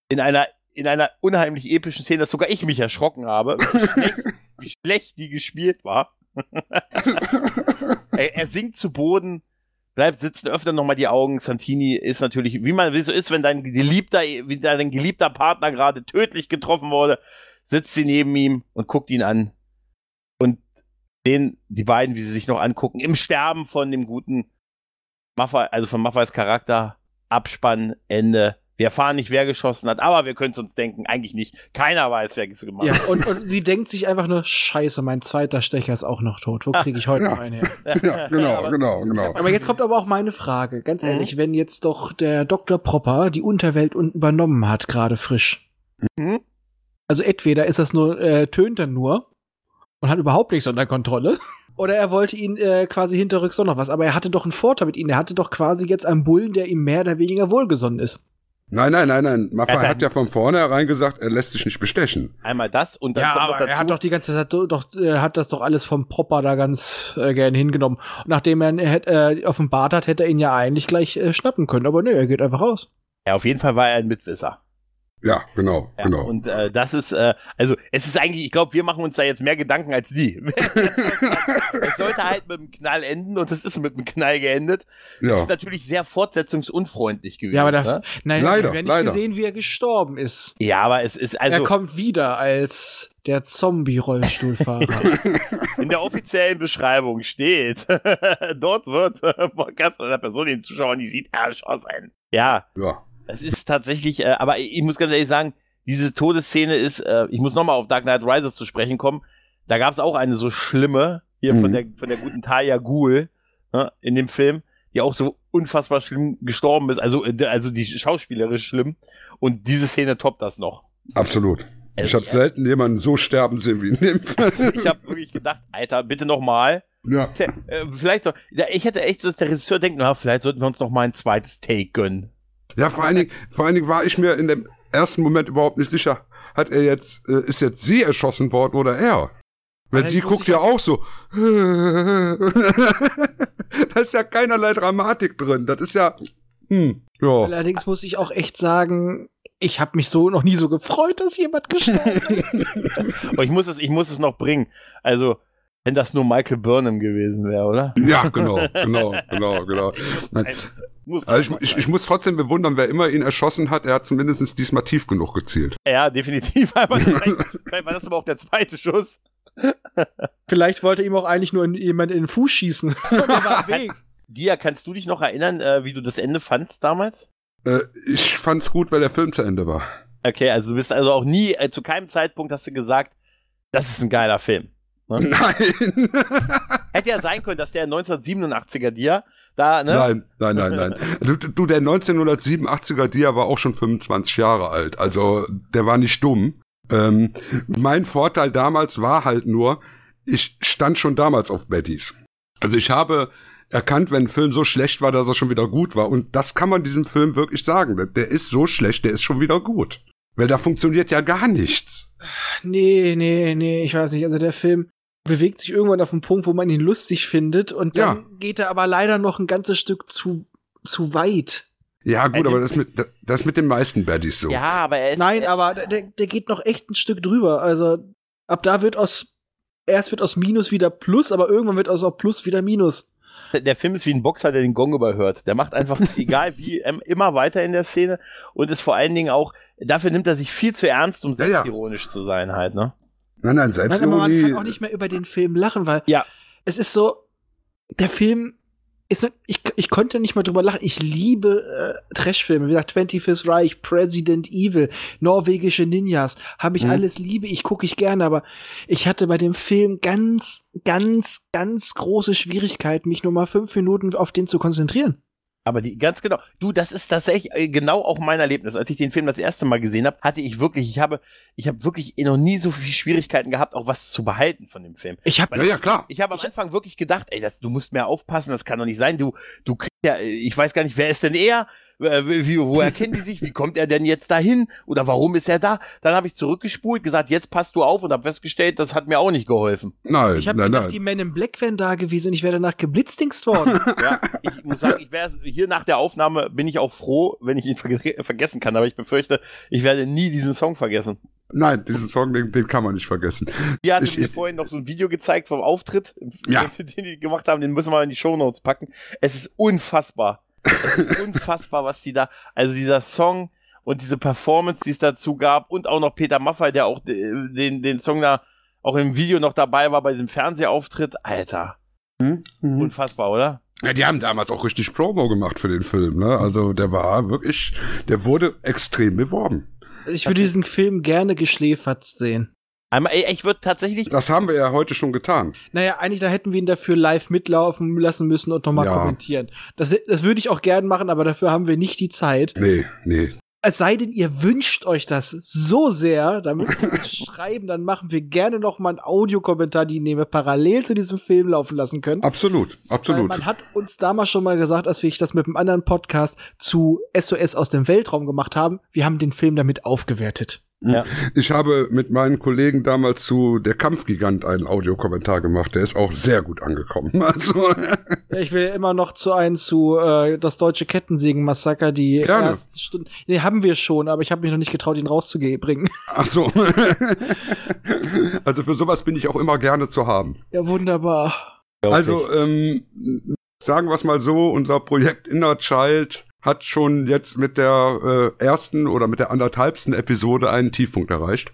in einer in einer unheimlich epischen Szene, dass sogar ich mich erschrocken habe, wie schlecht, wie schlecht die gespielt war. er, er sinkt zu Boden, bleibt sitzen, öffnet nochmal die Augen. Santini ist natürlich, wie man wie so ist, wenn dein geliebter, wie dein geliebter Partner gerade tödlich getroffen wurde, sitzt sie neben ihm und guckt ihn an. Und sehen die beiden, wie sie sich noch angucken, im Sterben von dem guten Maffei, also von Maffeis Charakter, Abspann, Ende. Wir erfahren nicht, wer geschossen hat, aber wir können es uns denken, eigentlich nicht. Keiner weiß, wer es gemacht Ja, hat. und, und sie denkt sich einfach nur, scheiße, mein zweiter Stecher ist auch noch tot. Wo kriege ich heute noch einen her? Ja, genau, Aber- genau, genau. Aber jetzt kommt aber auch meine Frage. Ganz Mhm. ehrlich, wenn jetzt doch der Dr. Propper die Unterwelt unten übernommen hat, gerade frisch. Mhm. Also entweder ist das nur, äh, tönt er nur und hat überhaupt nichts unter Kontrolle. Oder er wollte ihn äh, quasi hinterrücks noch was. Aber er hatte doch einen Vorteil mit ihm. Er hatte doch quasi jetzt einen Bullen, der ihm mehr oder weniger wohlgesonnen ist. Nein, nein, nein, nein. Maffei hat hat ja von vornherein gesagt, er lässt sich nicht bestechen. Einmal das und dann Ja, kommt aber noch dazu. er hat doch die ganze Zeit do- doch, er hat das doch alles vom Popper da ganz äh, gern hingenommen. Und nachdem er äh, offenbart hat, hätte er ihn ja eigentlich gleich äh, schnappen können. Aber nö, er geht einfach raus. ja, auf jeden Fall war er ein Mitwisser. Ja, genau, Ja, genau. Und äh, das ist, äh, also es ist eigentlich, ich glaube, wir machen uns da jetzt mehr Gedanken als die. es sollte halt mit einem Knall enden und es ist mit einem Knall geendet. Das ja. ist natürlich sehr fortsetzungsunfreundlich gewesen. Ja, aber da, ne? nein, Leider, wir haben nicht leider. gesehen, wie er gestorben ist. ja, aber es ist also er kommt wieder als der Zombie-Rollstuhlfahrer. in der offiziellen Beschreibung steht, dort wird äh, von ganz einer Person, die den Zuschauer nicht sieht, erschossen. Ja, ja. Es ist tatsächlich, äh, aber ich, ich muss ganz ehrlich sagen, diese Todesszene ist, äh, ich muss nochmal auf Dark Knight Rises zu sprechen kommen. Da gab es auch eine so schlimme, hier von Mhm. der von der guten Talia Ghul ne, in dem Film, die auch so unfassbar schlimm gestorben ist. Also, äh, also die schauspielerisch schlimm. Und diese Szene toppt das noch. Absolut. Ich Also, habe selten jemanden so sterben sehen wie in dem Film. Ich habe wirklich gedacht, Alter, bitte nochmal. Ja. Äh, vielleicht so, ich hätte echt, so, dass der Regisseur denkt, na, vielleicht sollten wir uns noch mal ein zweites Take gönnen. Ja, vor allen, Dingen, vor allen Dingen war ich mir in dem ersten Moment überhaupt nicht sicher, hat er jetzt, äh, ist jetzt sie erschossen worden oder er? Weil sie guckt ja auch so. da ist ja keinerlei Dramatik drin. Das ist ja. Hm, ja. Allerdings muss ich auch echt sagen, ich habe mich so noch nie so gefreut, dass jemand gestorben ist. Aber ich muss es, ich muss es noch bringen. Also, wenn das nur Michael Burnham gewesen wäre, oder? Ja, genau, genau, genau, genau. Nein. Muss Also ich, ich, ich muss trotzdem bewundern, wer immer ihn erschossen hat, er hat zumindest diesmal tief genug gezielt. ja, definitiv. Aber vielleicht, war das aber auch der zweite Schuss. Vielleicht wollte ihm auch eigentlich nur jemand in den Fuß schießen. Und er war im Weg. Dia, kannst du dich noch erinnern, äh, wie du das Ende fandst damals? Äh, ich fand's gut, weil der Film zu Ende war. Okay, also du bist also auch nie, äh, zu keinem Zeitpunkt hast du gesagt, das ist ein geiler Film. Nein. Hätte ja sein können, dass der 1987er Dia da, ne? Nein, nein, nein, nein. Du, du, der 1987er Dia war auch schon 25 Jahre alt. Also der war nicht dumm. Ähm, mein Vorteil damals war halt nur, ich stand schon damals auf Bettys. Also ich habe erkannt, wenn ein Film so schlecht war, dass er schon wieder gut war. Und das kann man diesem Film wirklich sagen. Der- Der ist so schlecht, der ist schon wieder gut. Weil da funktioniert ja gar nichts. Nee, nee, nee, ich weiß nicht. Also der Film bewegt sich irgendwann auf einen Punkt, wo man ihn lustig findet und dann Ja. geht er aber leider noch ein ganzes Stück zu, zu weit. Ja, gut, Er aber nimmt- das mit, das mit den meisten Baddies so. Ja, aber er ist. Nein, er, aber der, der geht noch echt ein Stück drüber. Also ab da wird aus erst wird aus Minus wieder Plus, aber irgendwann wird aus auch Plus wieder Minus. der Film ist wie ein Boxer, der den Gong überhört. Der macht einfach, egal wie, immer weiter in der Szene und ist vor allen Dingen auch, dafür nimmt er sich viel zu ernst, um Ja, ja. selbstironisch zu sein halt, ne? Nein, nein, Nein, aber man kann auch nicht mehr über den Film lachen, weil Ja. es ist so, der Film ist, so- ich, ich konnte nicht mal drüber lachen. Ich liebe äh, Trashfilme, wie gesagt, 25th Reich, President Evil, norwegische Ninjas, habe ich Mhm. alles liebe, ich gucke ich gerne, aber ich hatte bei dem Film ganz, ganz, ganz große Schwierigkeiten, mich nur mal fünf Minuten auf den zu konzentrieren. Aber die, ganz genau. Du, das ist tatsächlich äh, genau auch mein Erlebnis. Als ich den Film das erste Mal gesehen habe, hatte ich wirklich, ich habe, ich habe wirklich noch nie so viele Schwierigkeiten gehabt, auch was zu behalten von dem Film. Ich habe Ja, ja, klar. Ich habe am Anfang wirklich gedacht, ey, das, du musst mehr aufpassen, das kann doch nicht sein. Du, du kriegst ja, ich weiß gar nicht, wer ist denn er? Äh, Wie, woher kennen die sich? Wie kommt er denn jetzt dahin? Oder warum ist er da? Dann habe ich zurückgespult, gesagt, jetzt passt du auf und habe festgestellt, das hat mir auch nicht geholfen. Nein, ich hab nein, gedacht, nein. die Men in Black wären da gewesen und ich wäre danach geblitzdingst worden. Ja, ich muss sagen, ich wäre hier nach der Aufnahme bin ich auch froh, wenn ich ihn verge vergessen kann. Aber ich befürchte, ich werde nie diesen Song vergessen. Nein, diesen Song, den, den kann man nicht vergessen. Die hatte Ich- mir vorhin noch so ein Video gezeigt vom Auftritt, Ja. den, den die gemacht haben. Den müssen wir in die Shownotes packen. Es ist unfassbar. Es ist unfassbar, was die da, also dieser Song und diese Performance, die es dazu gab und auch noch Peter Maffay, der auch den, den Song da auch im Video noch dabei war bei diesem Fernsehauftritt. Alter, Mhm. unfassbar, oder? Ja, die haben damals auch richtig Promo gemacht für den Film, ne? Also der war wirklich, der wurde extrem beworben. ich würde diesen Film gerne geschläfert sehen. Einmal, ey, ich würde tatsächlich, Das haben wir ja heute schon getan. Naja, eigentlich, da hätten wir ihn dafür live mitlaufen lassen müssen und nochmal Ja. kommentieren. Das, das würde ich auch gern machen, aber dafür haben wir nicht die Zeit. Nee, nee. Es sei denn, ihr wünscht euch das so sehr, dann müsst ihr uns schreiben, dann machen wir gerne noch mal einen Audiokommentar, den wir parallel zu diesem Film laufen lassen können. Absolut, Weil absolut. man hat uns damals schon mal gesagt, als wir das mit einem anderen Podcast zu SOS aus dem Weltraum gemacht haben, wir haben den Film damit aufgewertet. Ja. Ich habe mit meinen Kollegen damals zu Der Kampfgigant einen Audiokommentar gemacht. Der ist auch sehr gut angekommen. Also, ich will immer noch zu ein zu äh, das deutsche Kettensägen-Massaker, die Gerne. ersten Stunden. Nee, haben wir schon, aber ich habe mich noch nicht getraut, ihn rauszubringen. ach so. Also für sowas bin ich auch immer gerne zu haben. Ja, wunderbar. Also, ähm, sagen wir es mal so, unser Projekt Inner Child hat schon jetzt mit der äh, ersten oder mit der anderthalbsten Episode einen Tiefpunkt erreicht.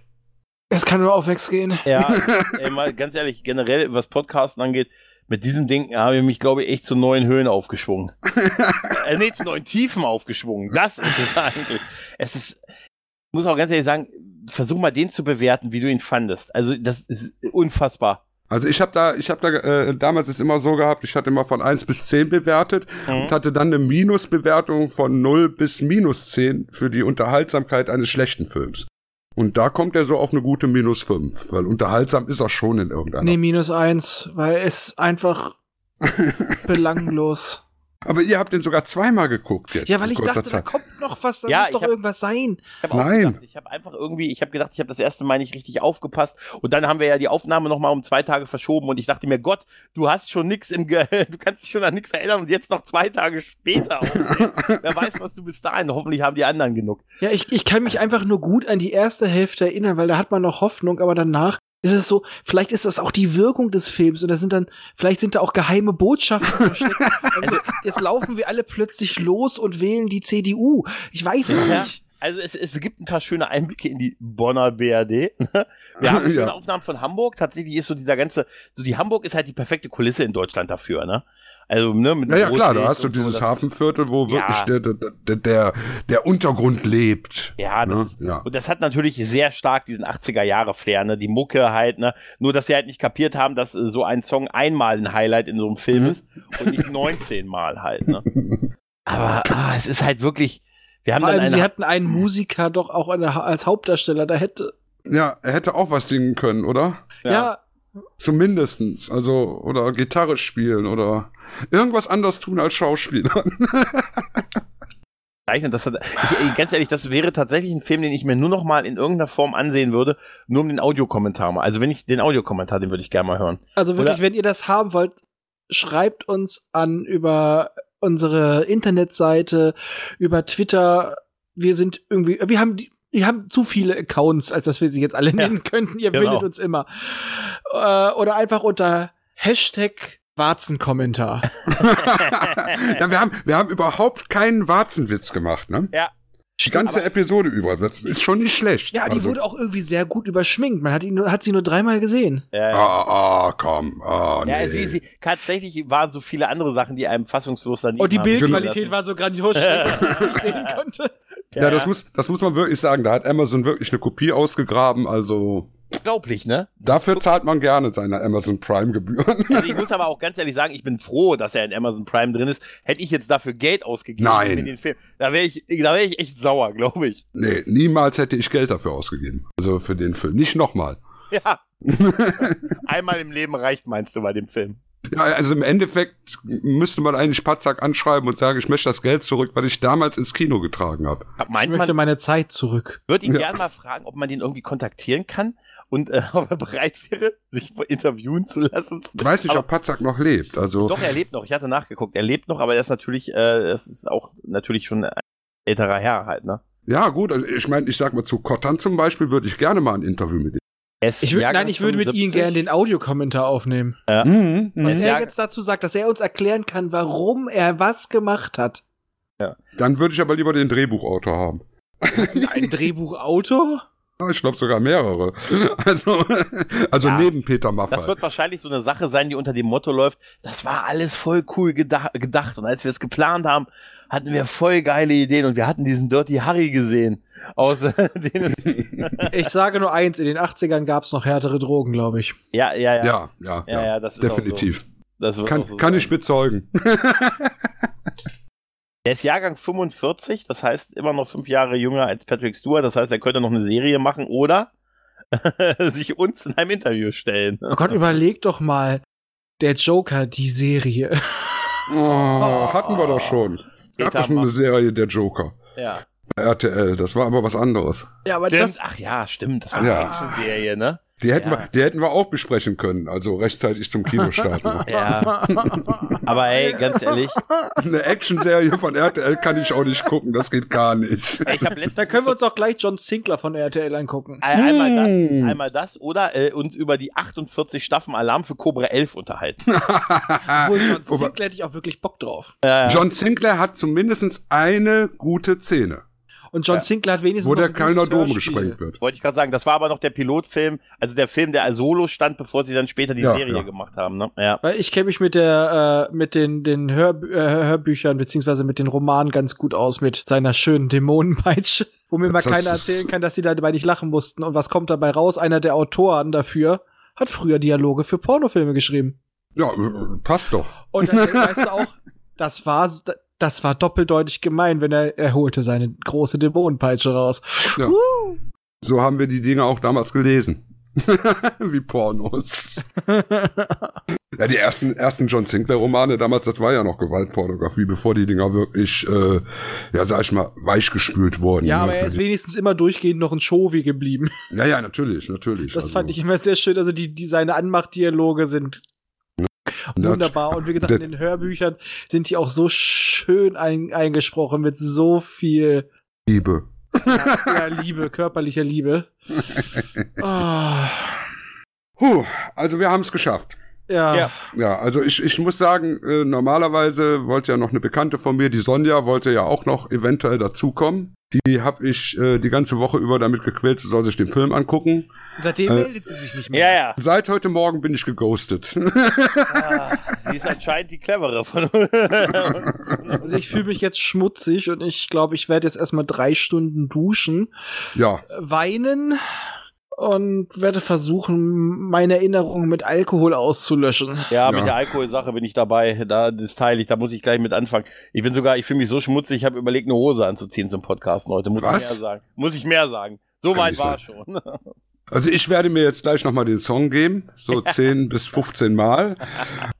Es kann nur aufwärts gehen. Ja, ey, mal ganz ehrlich, generell, was Podcasten angeht, mit diesem Ding habe ich mich, glaube ich, echt zu neuen Höhen aufgeschwungen. äh, nee, zu neuen Tiefen aufgeschwungen. Das ist es eigentlich. Es ist, ich muss auch ganz ehrlich sagen, versuch mal den zu bewerten, wie du ihn fandest. Also, das ist unfassbar. Also ich habe da, ich habe da äh, damals ist immer so gehabt, ich hatte immer von 1 bis 10 bewertet Mhm. und hatte dann eine Minusbewertung von 0 bis minus 10 für die Unterhaltsamkeit eines schlechten Films. Und da kommt er so auf eine gute minus 5, weil unterhaltsam ist er schon in irgendeiner. Nee, minus eins, weil es einfach belanglos. Aber ihr habt den sogar zweimal geguckt jetzt. Ja, weil ich dachte, da Zeit. kommt noch was, da Ja, muss doch hab- irgendwas sein. Ich Nein. Gedacht, ich habe einfach irgendwie, ich habe gedacht, ich habe das erste Mal nicht richtig aufgepasst und dann haben wir ja die Aufnahme nochmal um zwei Tage verschoben und ich dachte mir, Gott, du hast schon nix im, Ge du kannst dich schon an nichts erinnern und jetzt noch zwei Tage später. Wer weiß, was du bis dahin. Hoffentlich haben die anderen genug. Ja, ich, ich kann mich einfach nur gut an die erste Hälfte erinnern, weil da hat man noch Hoffnung, aber danach ist es so, vielleicht ist das auch die Wirkung des Films und da sind dann, vielleicht sind da auch geheime Botschaften versteckt. Also jetzt, jetzt laufen wir alle plötzlich los und wählen die CDU. Ich weiß es Ja. nicht. Also es, es gibt ein paar schöne Einblicke in die Bonner BRD. Wir haben schöne Ja. Aufnahmen von Hamburg. Tatsächlich ist so dieser ganze, so die Hamburg ist halt die perfekte Kulisse in Deutschland dafür, ne? Also, ne, mit Ja, ja, klar, da hast du so, dieses das- Hafenviertel, wo Ja. wirklich der, der, der, der Untergrund lebt. Ja, das Ne? ist, Ja. und das hat natürlich sehr stark diesen 80er Jahre Flair, ne? Die Mucke halt, ne? Nur, dass sie halt nicht kapiert haben, dass äh, so ein Song einmal ein Highlight in so einem Film Mhm. ist und nicht 19 Mal halt, ne? Aber ah, es ist halt wirklich, wir haben Vor dann allem, eine, sie hatten einen Musiker doch auch eine, als Hauptdarsteller, da hätte, Ja, er hätte auch was singen können, oder? ja, Zumindestens. Also, oder Gitarre spielen oder irgendwas anderes tun als Schauspieler. Das hat, ich, ganz ehrlich, das wäre tatsächlich ein Film, den ich mir nur noch mal in irgendeiner Form ansehen würde, nur um den Audiokommentar mal. Also wenn ich den Audiokommentar, den würde ich gerne mal hören. Also wirklich, Oder- wenn ihr das haben wollt, schreibt uns an über unsere Internetseite, über Twitter. Wir sind irgendwie, wir haben die, wir haben zu viele Accounts, als dass wir sie jetzt alle nennen könnten. Ihr genau. findet uns immer. Äh, oder einfach unter Hashtag Warzenkommentar. ja, wir haben, wir haben überhaupt keinen Warzenwitz gemacht, ne? Ja. Die ganze aber- Episode über. Das ist schon nicht schlecht. Ja, die also, wurde auch irgendwie sehr gut überschminkt. Man hat, ihn, hat sie nur dreimal gesehen. Ja, ja. Ah, ah, komm. Ah, nee. Ja, sie, sie, tatsächlich waren so viele andere Sachen, die einem fassungslos daneben Und die Bildqualität gelassen. war so grandios, dass man es nicht sehen konnte. Ja, das muss, das muss man wirklich sagen. Da hat Amazon wirklich eine Kopie ausgegraben. Also unglaublich, ne? dafür zahlt man gerne seine Amazon Prime Gebühren. Also ich muss aber auch ganz ehrlich sagen, ich bin froh, dass er in Amazon Prime drin ist. Hätte ich jetzt dafür Geld ausgegeben Nein. für den Film, da wäre ich, da wäre ich echt sauer, glaube ich. nee, niemals hätte ich Geld dafür ausgegeben. Also für den Film. Nicht nochmal. Ja. Einmal im Leben reicht, meinst du, bei dem Film? Ja, also im Endeffekt müsste man eigentlich Patzak anschreiben und sagen, ich möchte das Geld zurück, weil ich damals ins Kino getragen habe. Ich Meint möchte man, meine Zeit zurück. würde ihn Ja. gerne mal fragen, ob man den irgendwie kontaktieren kann und äh, ob er bereit wäre, sich interviewen zu lassen. Ich weiß nicht, Aber- ob Patzak noch lebt. Also Doch, er lebt noch. Ich hatte nachgeguckt. Er lebt noch, aber er ist natürlich, äh, das ist auch natürlich schon ein älterer Herr halt, ne? ja gut, also ich meine, ich sag mal zu Kottern zum Beispiel würde ich gerne mal ein Interview mit ihm. Ist Ich würd, Jahrgang nein, ich würde mit Ihnen 75. gerne den Audiokommentar aufnehmen. Mhm, Was Was er jetzt dazu sagt, dass er uns erklären kann, warum er was gemacht hat. Dann würde ich aber lieber den Drehbuchautor haben. Ein Drehbuchautor? Ich glaube sogar mehrere. Also, also Ja, neben Peter Maffay. Das wird wahrscheinlich so eine Sache sein, die unter dem Motto läuft, das war alles voll cool geda gedacht. Und als wir es geplant haben, hatten wir voll geile Ideen und wir hatten diesen Dirty Harry gesehen. Aus Ich sage nur eins, in den 80ern gab es noch härtere Drogen, glaube ich. ja, ja, ja. ja, ja, Ja, ja, ja, das ist definitiv. Auch so. Das wird auch Kann, so kann sein. ich bezeugen. Der ist Jahrgang 45, das heißt immer noch fünf Jahre jünger als Patrick Stewart. Das heißt, er könnte noch eine Serie machen oder sich uns in einem Interview stellen. Oh Gott, überleg doch mal. Der Joker, die Serie. Oh, hatten wir doch schon. Gab doch schon eine. Serie Der Joker. Ja. Bei RTL. Das war aber was anderes. Ja, aber Stimmt. das. Ach ja, stimmt. Das war Ja. eine Action-Serie, ne? Die hätten, Ja. wir, die hätten wir auch besprechen können, also rechtzeitig zum Kinostart. noch. Ja. Aber ey, ganz ehrlich, Eine Actionserie von RTL kann ich auch nicht gucken, das geht gar nicht. ich letztens Da können wir uns doch gleich John Sinclair von RTL angucken. Ein- Einmal das, Hm. einmal das oder äh, uns über die 48 Staffeln Alarm für Cobra 11 unterhalten. Obwohl John Sinclair hätte ich auch wirklich Bock drauf. Äh, John Sinclair hat zumindest eine gute Szene, Und John Ja. Sinclair hat wenigstens wo noch der Kölner Dom gesprengt wird. Wollte ich gerade sagen, das war aber noch der Pilotfilm, also der Film, der als Solo stand, bevor sie dann später die Ja, Serie ja. gemacht haben. Ne? Ja. Weil ich kenne mich mit der, äh, mit den, den Hörbü äh, Hörbüchern beziehungsweise mit den Romanen ganz gut aus mit seiner schönen Dämonenpeitsche, wo mir mal Das keiner erzählen kann, dass die dabei nicht lachen mussten. Und was kommt dabei raus? Einer der Autoren dafür hat früher Dialoge für Pornofilme geschrieben. Ja, äh, passt doch. Und dann weißt du auch, das war, das war doppeldeutig gemein, wenn er, er holte seine große Dämonenpeitsche raus. Ja. So haben wir die Dinge auch damals gelesen. Wie Pornos. Ja, die ersten, ersten John Sinclair-Romane damals, das war ja noch Gewaltpornografie, bevor die Dinger wirklich, äh, ja, sag ich mal, weichgespült wurden. Ja, ne, aber er ist wenigstens immer durchgehend noch ein Showy geblieben. ja, ja, natürlich, natürlich. Das Also, fand ich immer sehr schön. Also die, die seine Anmachdialoge sind wunderbar. Und wie gesagt, in den Hörbüchern sind die auch so schön ein, eingesprochen mit so viel Liebe. ja, ja, Liebe, körperlicher Liebe. Ah, Puh, also wir haben es geschafft. Ja. Ja. Ja, also ich, ich muss sagen, äh, normalerweise wollte ja noch eine Bekannte von mir, die Sonja, wollte ja auch noch eventuell dazukommen. Die habe ich äh, die ganze Woche über damit gequält, sie soll sich den Film angucken. Seitdem Äh, meldet sie sich nicht mehr. Ja, ja. Seit heute Morgen bin ich geghostet. Ah, sie ist anscheinend die clevere von uns. Also ich fühle mich jetzt schmutzig und ich glaube, ich werde jetzt erstmal drei Stunden duschen, ja, weinen und werde versuchen, meine Erinnerungen mit Alkohol auszulöschen. Ja, mit Ja. der Alkoholsache bin ich dabei. Da das teile ich, da muss ich gleich mit anfangen. Ich bin sogar, ich fühle mich so schmutzig, ich habe überlegt, eine Hose anzuziehen zum Podcast heute. Muss Was? ich mehr sagen. Muss ich mehr sagen. So Kann weit war sein. schon. also ich werde mir jetzt gleich nochmal den Song geben, so 10 bis 15 Mal.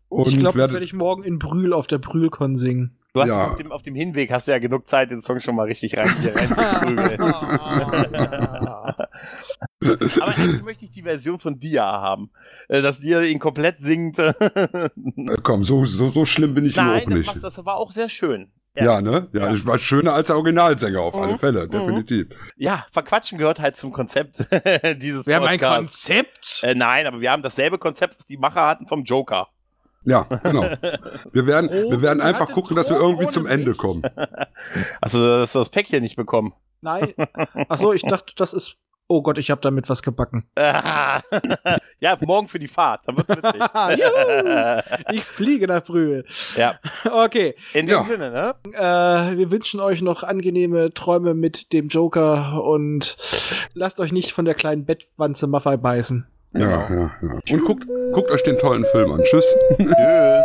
Und ich glaube, das werde, ich morgen in Brühl auf der Brühlkon singen. Du hast Ja. auf, dem, auf dem Hinweg hast du ja genug Zeit, den Song schon mal richtig rein, hier rein zu prügeln. Aber eigentlich möchte ich die Version von Dia haben. Äh, Dass Dia ihn komplett singt. äh, komm, so, so, so schlimm bin ich Nein, auch das, nicht. macht, das war auch sehr schön. Ja, ne? Ja, Ja. ich war schöner als der Originalsänger auf alle Mhm. Fälle, Mhm. definitiv. Ja, verquatschen gehört halt zum Konzept dieses Wir haben ein Podcasts. Konzept. Äh, nein, aber wir haben dasselbe Konzept, was die Macher hatten vom Joker. Ja, genau. Wir werden, Oh, wir werden einfach gucken, dass wir irgendwie zum Ende mich. kommen. Also, dass du das Päckchen nicht bekommen. Nein. Achso, ich dachte, das ist. Oh Gott, ich habe damit was gebacken. Ja, morgen für die Fahrt, dann wird's witzig. Juhu. Ich fliege nach Brühl. ja, Okay. in dem Ja. Sinne, ne? Äh, wir wünschen euch noch angenehme Träume mit dem Joker und lasst euch nicht von der kleinen Bettwanze Maffei beißen. Ja, ja, ja. Und guckt, guckt euch den tollen Film an. Tschüss. Tschüss.